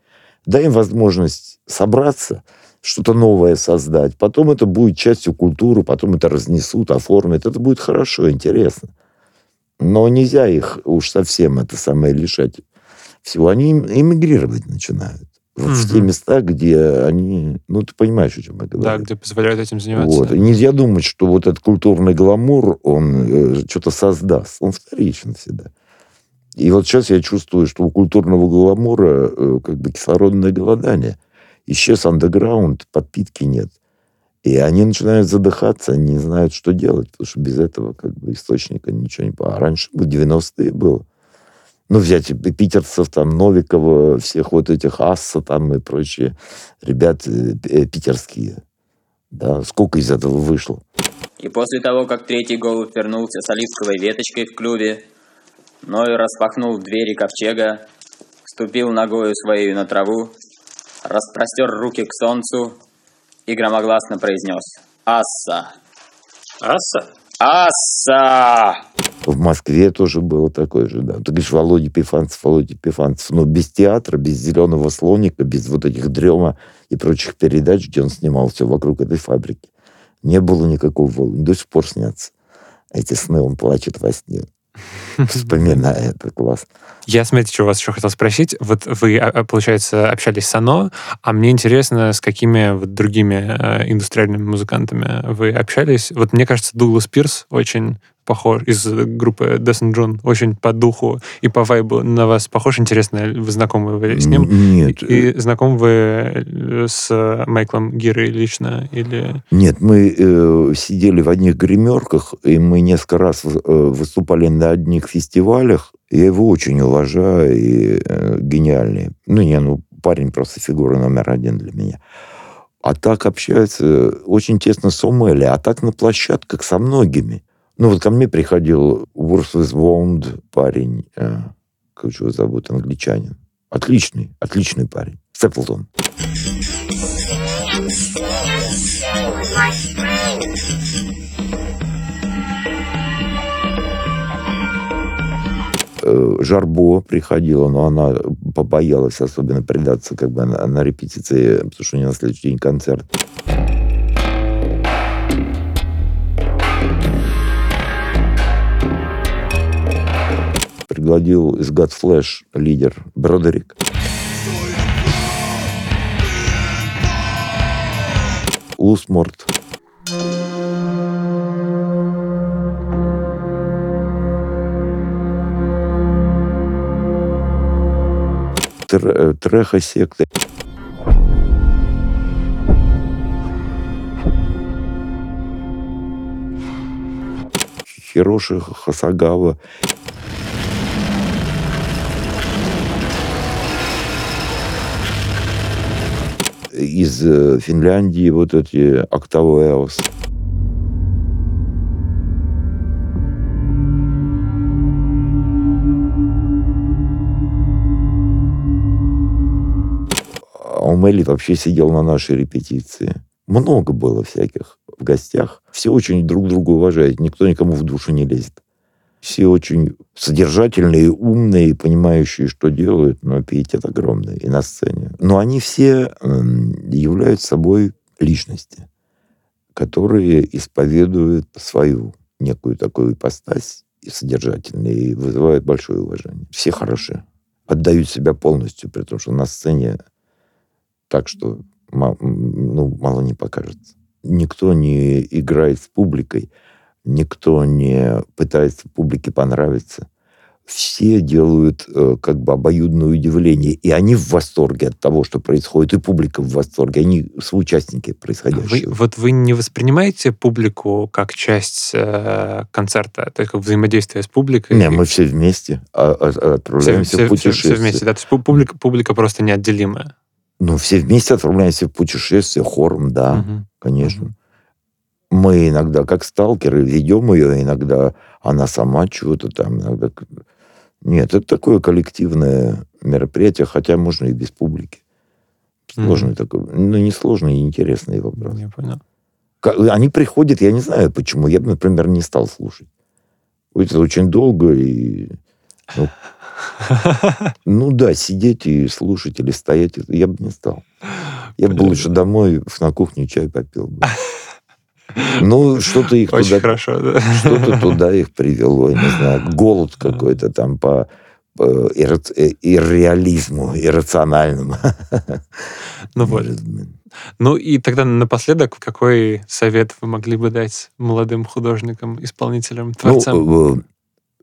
Дай им возможность собраться, что-то новое создать. Потом это будет частью культуры, потом это разнесут, оформят. Это будет хорошо, интересно. Но нельзя их уж совсем это самое лишать всего. Они эмигрировать начинают. Вот в те места, где они... Ну, ты понимаешь, о чем я говорю. Да, где позволяют этим заниматься. Вот. И нельзя думать, что вот этот культурный гламур, он э, что-то создаст. Он вторичен всегда. И вот сейчас я чувствую, что у культурного гламура э, как бы кислородное голодание. Исчез андеграунд, подпитки нет. И они начинают задыхаться, они не знают, что делать, потому что без этого как бы источника ничего не... А раньше в 90-е было. Ну, взять питерцев, там, Новикова, всех вот этих Асса там и прочие ребят э, э, питерские. Да, сколько из этого вышло? И после того, как третий голубь вернулся с оливковой веточкой в клюве, Ной распахнул двери ковчега, ступил ногою своей на траву, распростер руки к солнцу и громогласно произнес «Асса! Асса? Асса!» В Москве тоже было такое же, да. Ты говоришь, Володя Пифанцев, Володя Пифанцев. Но без театра, без «Зеленого слоника», без вот этих дрема и прочих передач, где он снимал все вокруг этой фабрики, не было никакого Володи. До сих пор снятся. Эти сны, он плачет во сне. Вспоминая это, класс. Я, смотрите, что вас еще хотел спросить. Вот вы, а, а, получается, общались с Ано, а мне интересно, с какими вот другими э, индустриальными музыкантами вы общались. Вот мне кажется, Дуглас Пирс очень похож из группы and John, очень по духу и по вайбу на вас похож. Интересно, вы знакомы вы с ним? Нет, И знакомы вы э, с Майклом Гирой лично? Или... Нет, мы э, сидели в одних гримерках, и мы несколько раз э, выступали на одних фестивалях. Я его очень уважаю, и э, гениальный. Ну, не, ну, парень просто фигура номер один для меня. А так общаются очень тесно с Омели, а так на площадках со многими. Ну, вот ко мне приходил Урсус Воунд, парень, э, как его зовут, англичанин. Отличный, отличный парень. Степлтон. Э, Жарбо приходила, но она побоялась особенно предаться как бы на, на репетиции, потому что у нее на следующий день концерт. Пригласил из Godflesh лидер Бродерик. Лусморт. Тр- э, Треха секта. Хироши Хасагава. Из э, Финляндии вот эти Октавеус. А у Мелли вообще сидел на нашей репетиции. Много было всяких в гостях. Все очень друг друга уважают. Никто никому в душу не лезет. Все очень содержательные, умные, понимающие, что делают, но пиетет огромный и на сцене. Но они все м, являются собой личности, которые исповедуют свою некую такую ипостась и содержательные, и вызывают большое уважение. Все хороши. Отдают себя полностью, при том, что на сцене так, что ну, мало не покажется. Никто не играет с публикой, никто не пытается публике понравиться. Все делают э, как бы обоюдное удивление, и они в восторге от того, что происходит, и публика в восторге, они соучастники Вы, происходящего. вот вы не воспринимаете публику как часть э, концерта, то есть как взаимодействие с публикой? Не, мы все вместе а- а- все, отправляемся все- в путешествие. все вместе, да? То есть пу- публика, публика просто неотделимая. Ну, все вместе отправляемся в путешествие хором, да, Мгм. конечно. Мгм. Мы иногда, как сталкеры, ведем ее, иногда она сама чего-то там, иногда... Нет, это такое коллективное мероприятие, хотя можно и без публики. Сложный Мгм. такой, ну, не сложный, интересный вопрос. Я понял. Они приходят, я не знаю почему. Я бы, например, не стал слушать. Это очень долго и... Ну, ну да, сидеть и слушать или стоять, я бы не стал. Я бы лучше домой на кухне чай попил бы. Ну, что-то их Очень туда, хорошо, да. что-то туда их привело, я не знаю, голод какой-то там по, ирра- э, ирреализму, иррациональному. Ну вот. Ну и тогда напоследок, какой совет вы могли бы дать молодым художникам, исполнителям, творцам? Ну, э,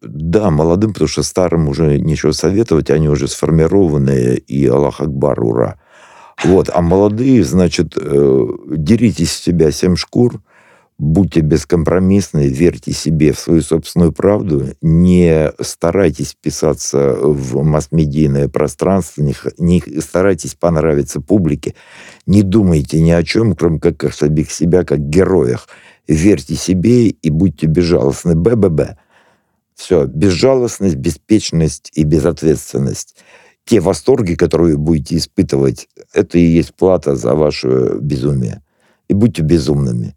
да, молодым, потому что старым уже ничего советовать, они уже сформированные, и Аллах Акбар, ура. Вот, а молодые, значит, э, дерите из себя семь шкур, будьте бескомпромиссны, верьте себе в свою собственную правду, не старайтесь вписаться в масс-медийное пространство, не, не старайтесь понравиться публике, не думайте ни о чем, кроме как о самих себя, как героях. Верьте себе и будьте безжалостны. БББ. Все, безжалостность, беспечность и безответственность. Те восторги, которые вы будете испытывать, это и есть плата за ваше безумие. И будьте безумными.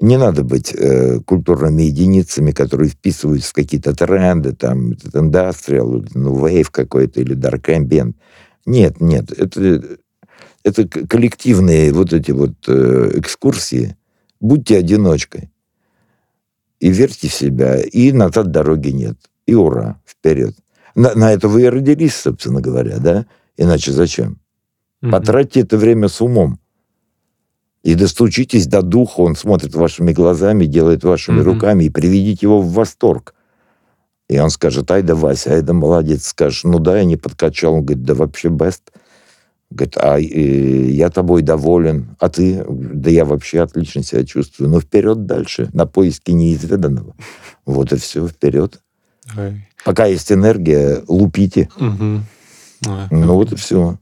Не надо быть э, культурными единицами, которые вписываются в какие-то тренды, там, этот индастриал, ну, вейв какой-то или dark ambient. Нет, нет, это, это коллективные вот эти вот э, экскурсии. Будьте одиночкой. И верьте в себя, и назад дороги нет. И ура, вперед. На, на это вы и родились, собственно говоря, да? Иначе зачем? Мгм. Потратьте это время с умом. И достучитесь до духа, он смотрит вашими глазами, делает вашими Мгм. руками, и приведите его в восторг. И он скажет, ай да Вася, ай да молодец. Скажешь, ну да, я не подкачал. Он говорит, да вообще best. Говорит, а э, я тобой доволен. А ты? Да я вообще отлично себя чувствую. Ну вперед дальше, на поиски неизведанного. Вот и все, вперед. Ой. Пока есть энергия, лупите. Ну вот и все.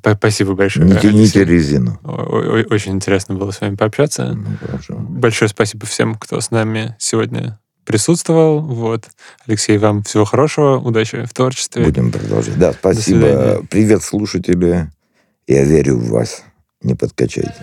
Спасибо большое. Не тяните резину. Очень интересно было с вами пообщаться. Ну, хорошо. Большое спасибо всем, кто с нами сегодня присутствовал. Вот. Алексей, вам всего хорошего, удачи в творчестве. Будем продолжать. Да, спасибо. Привет, слушатели. Я верю в вас. Не подкачайте.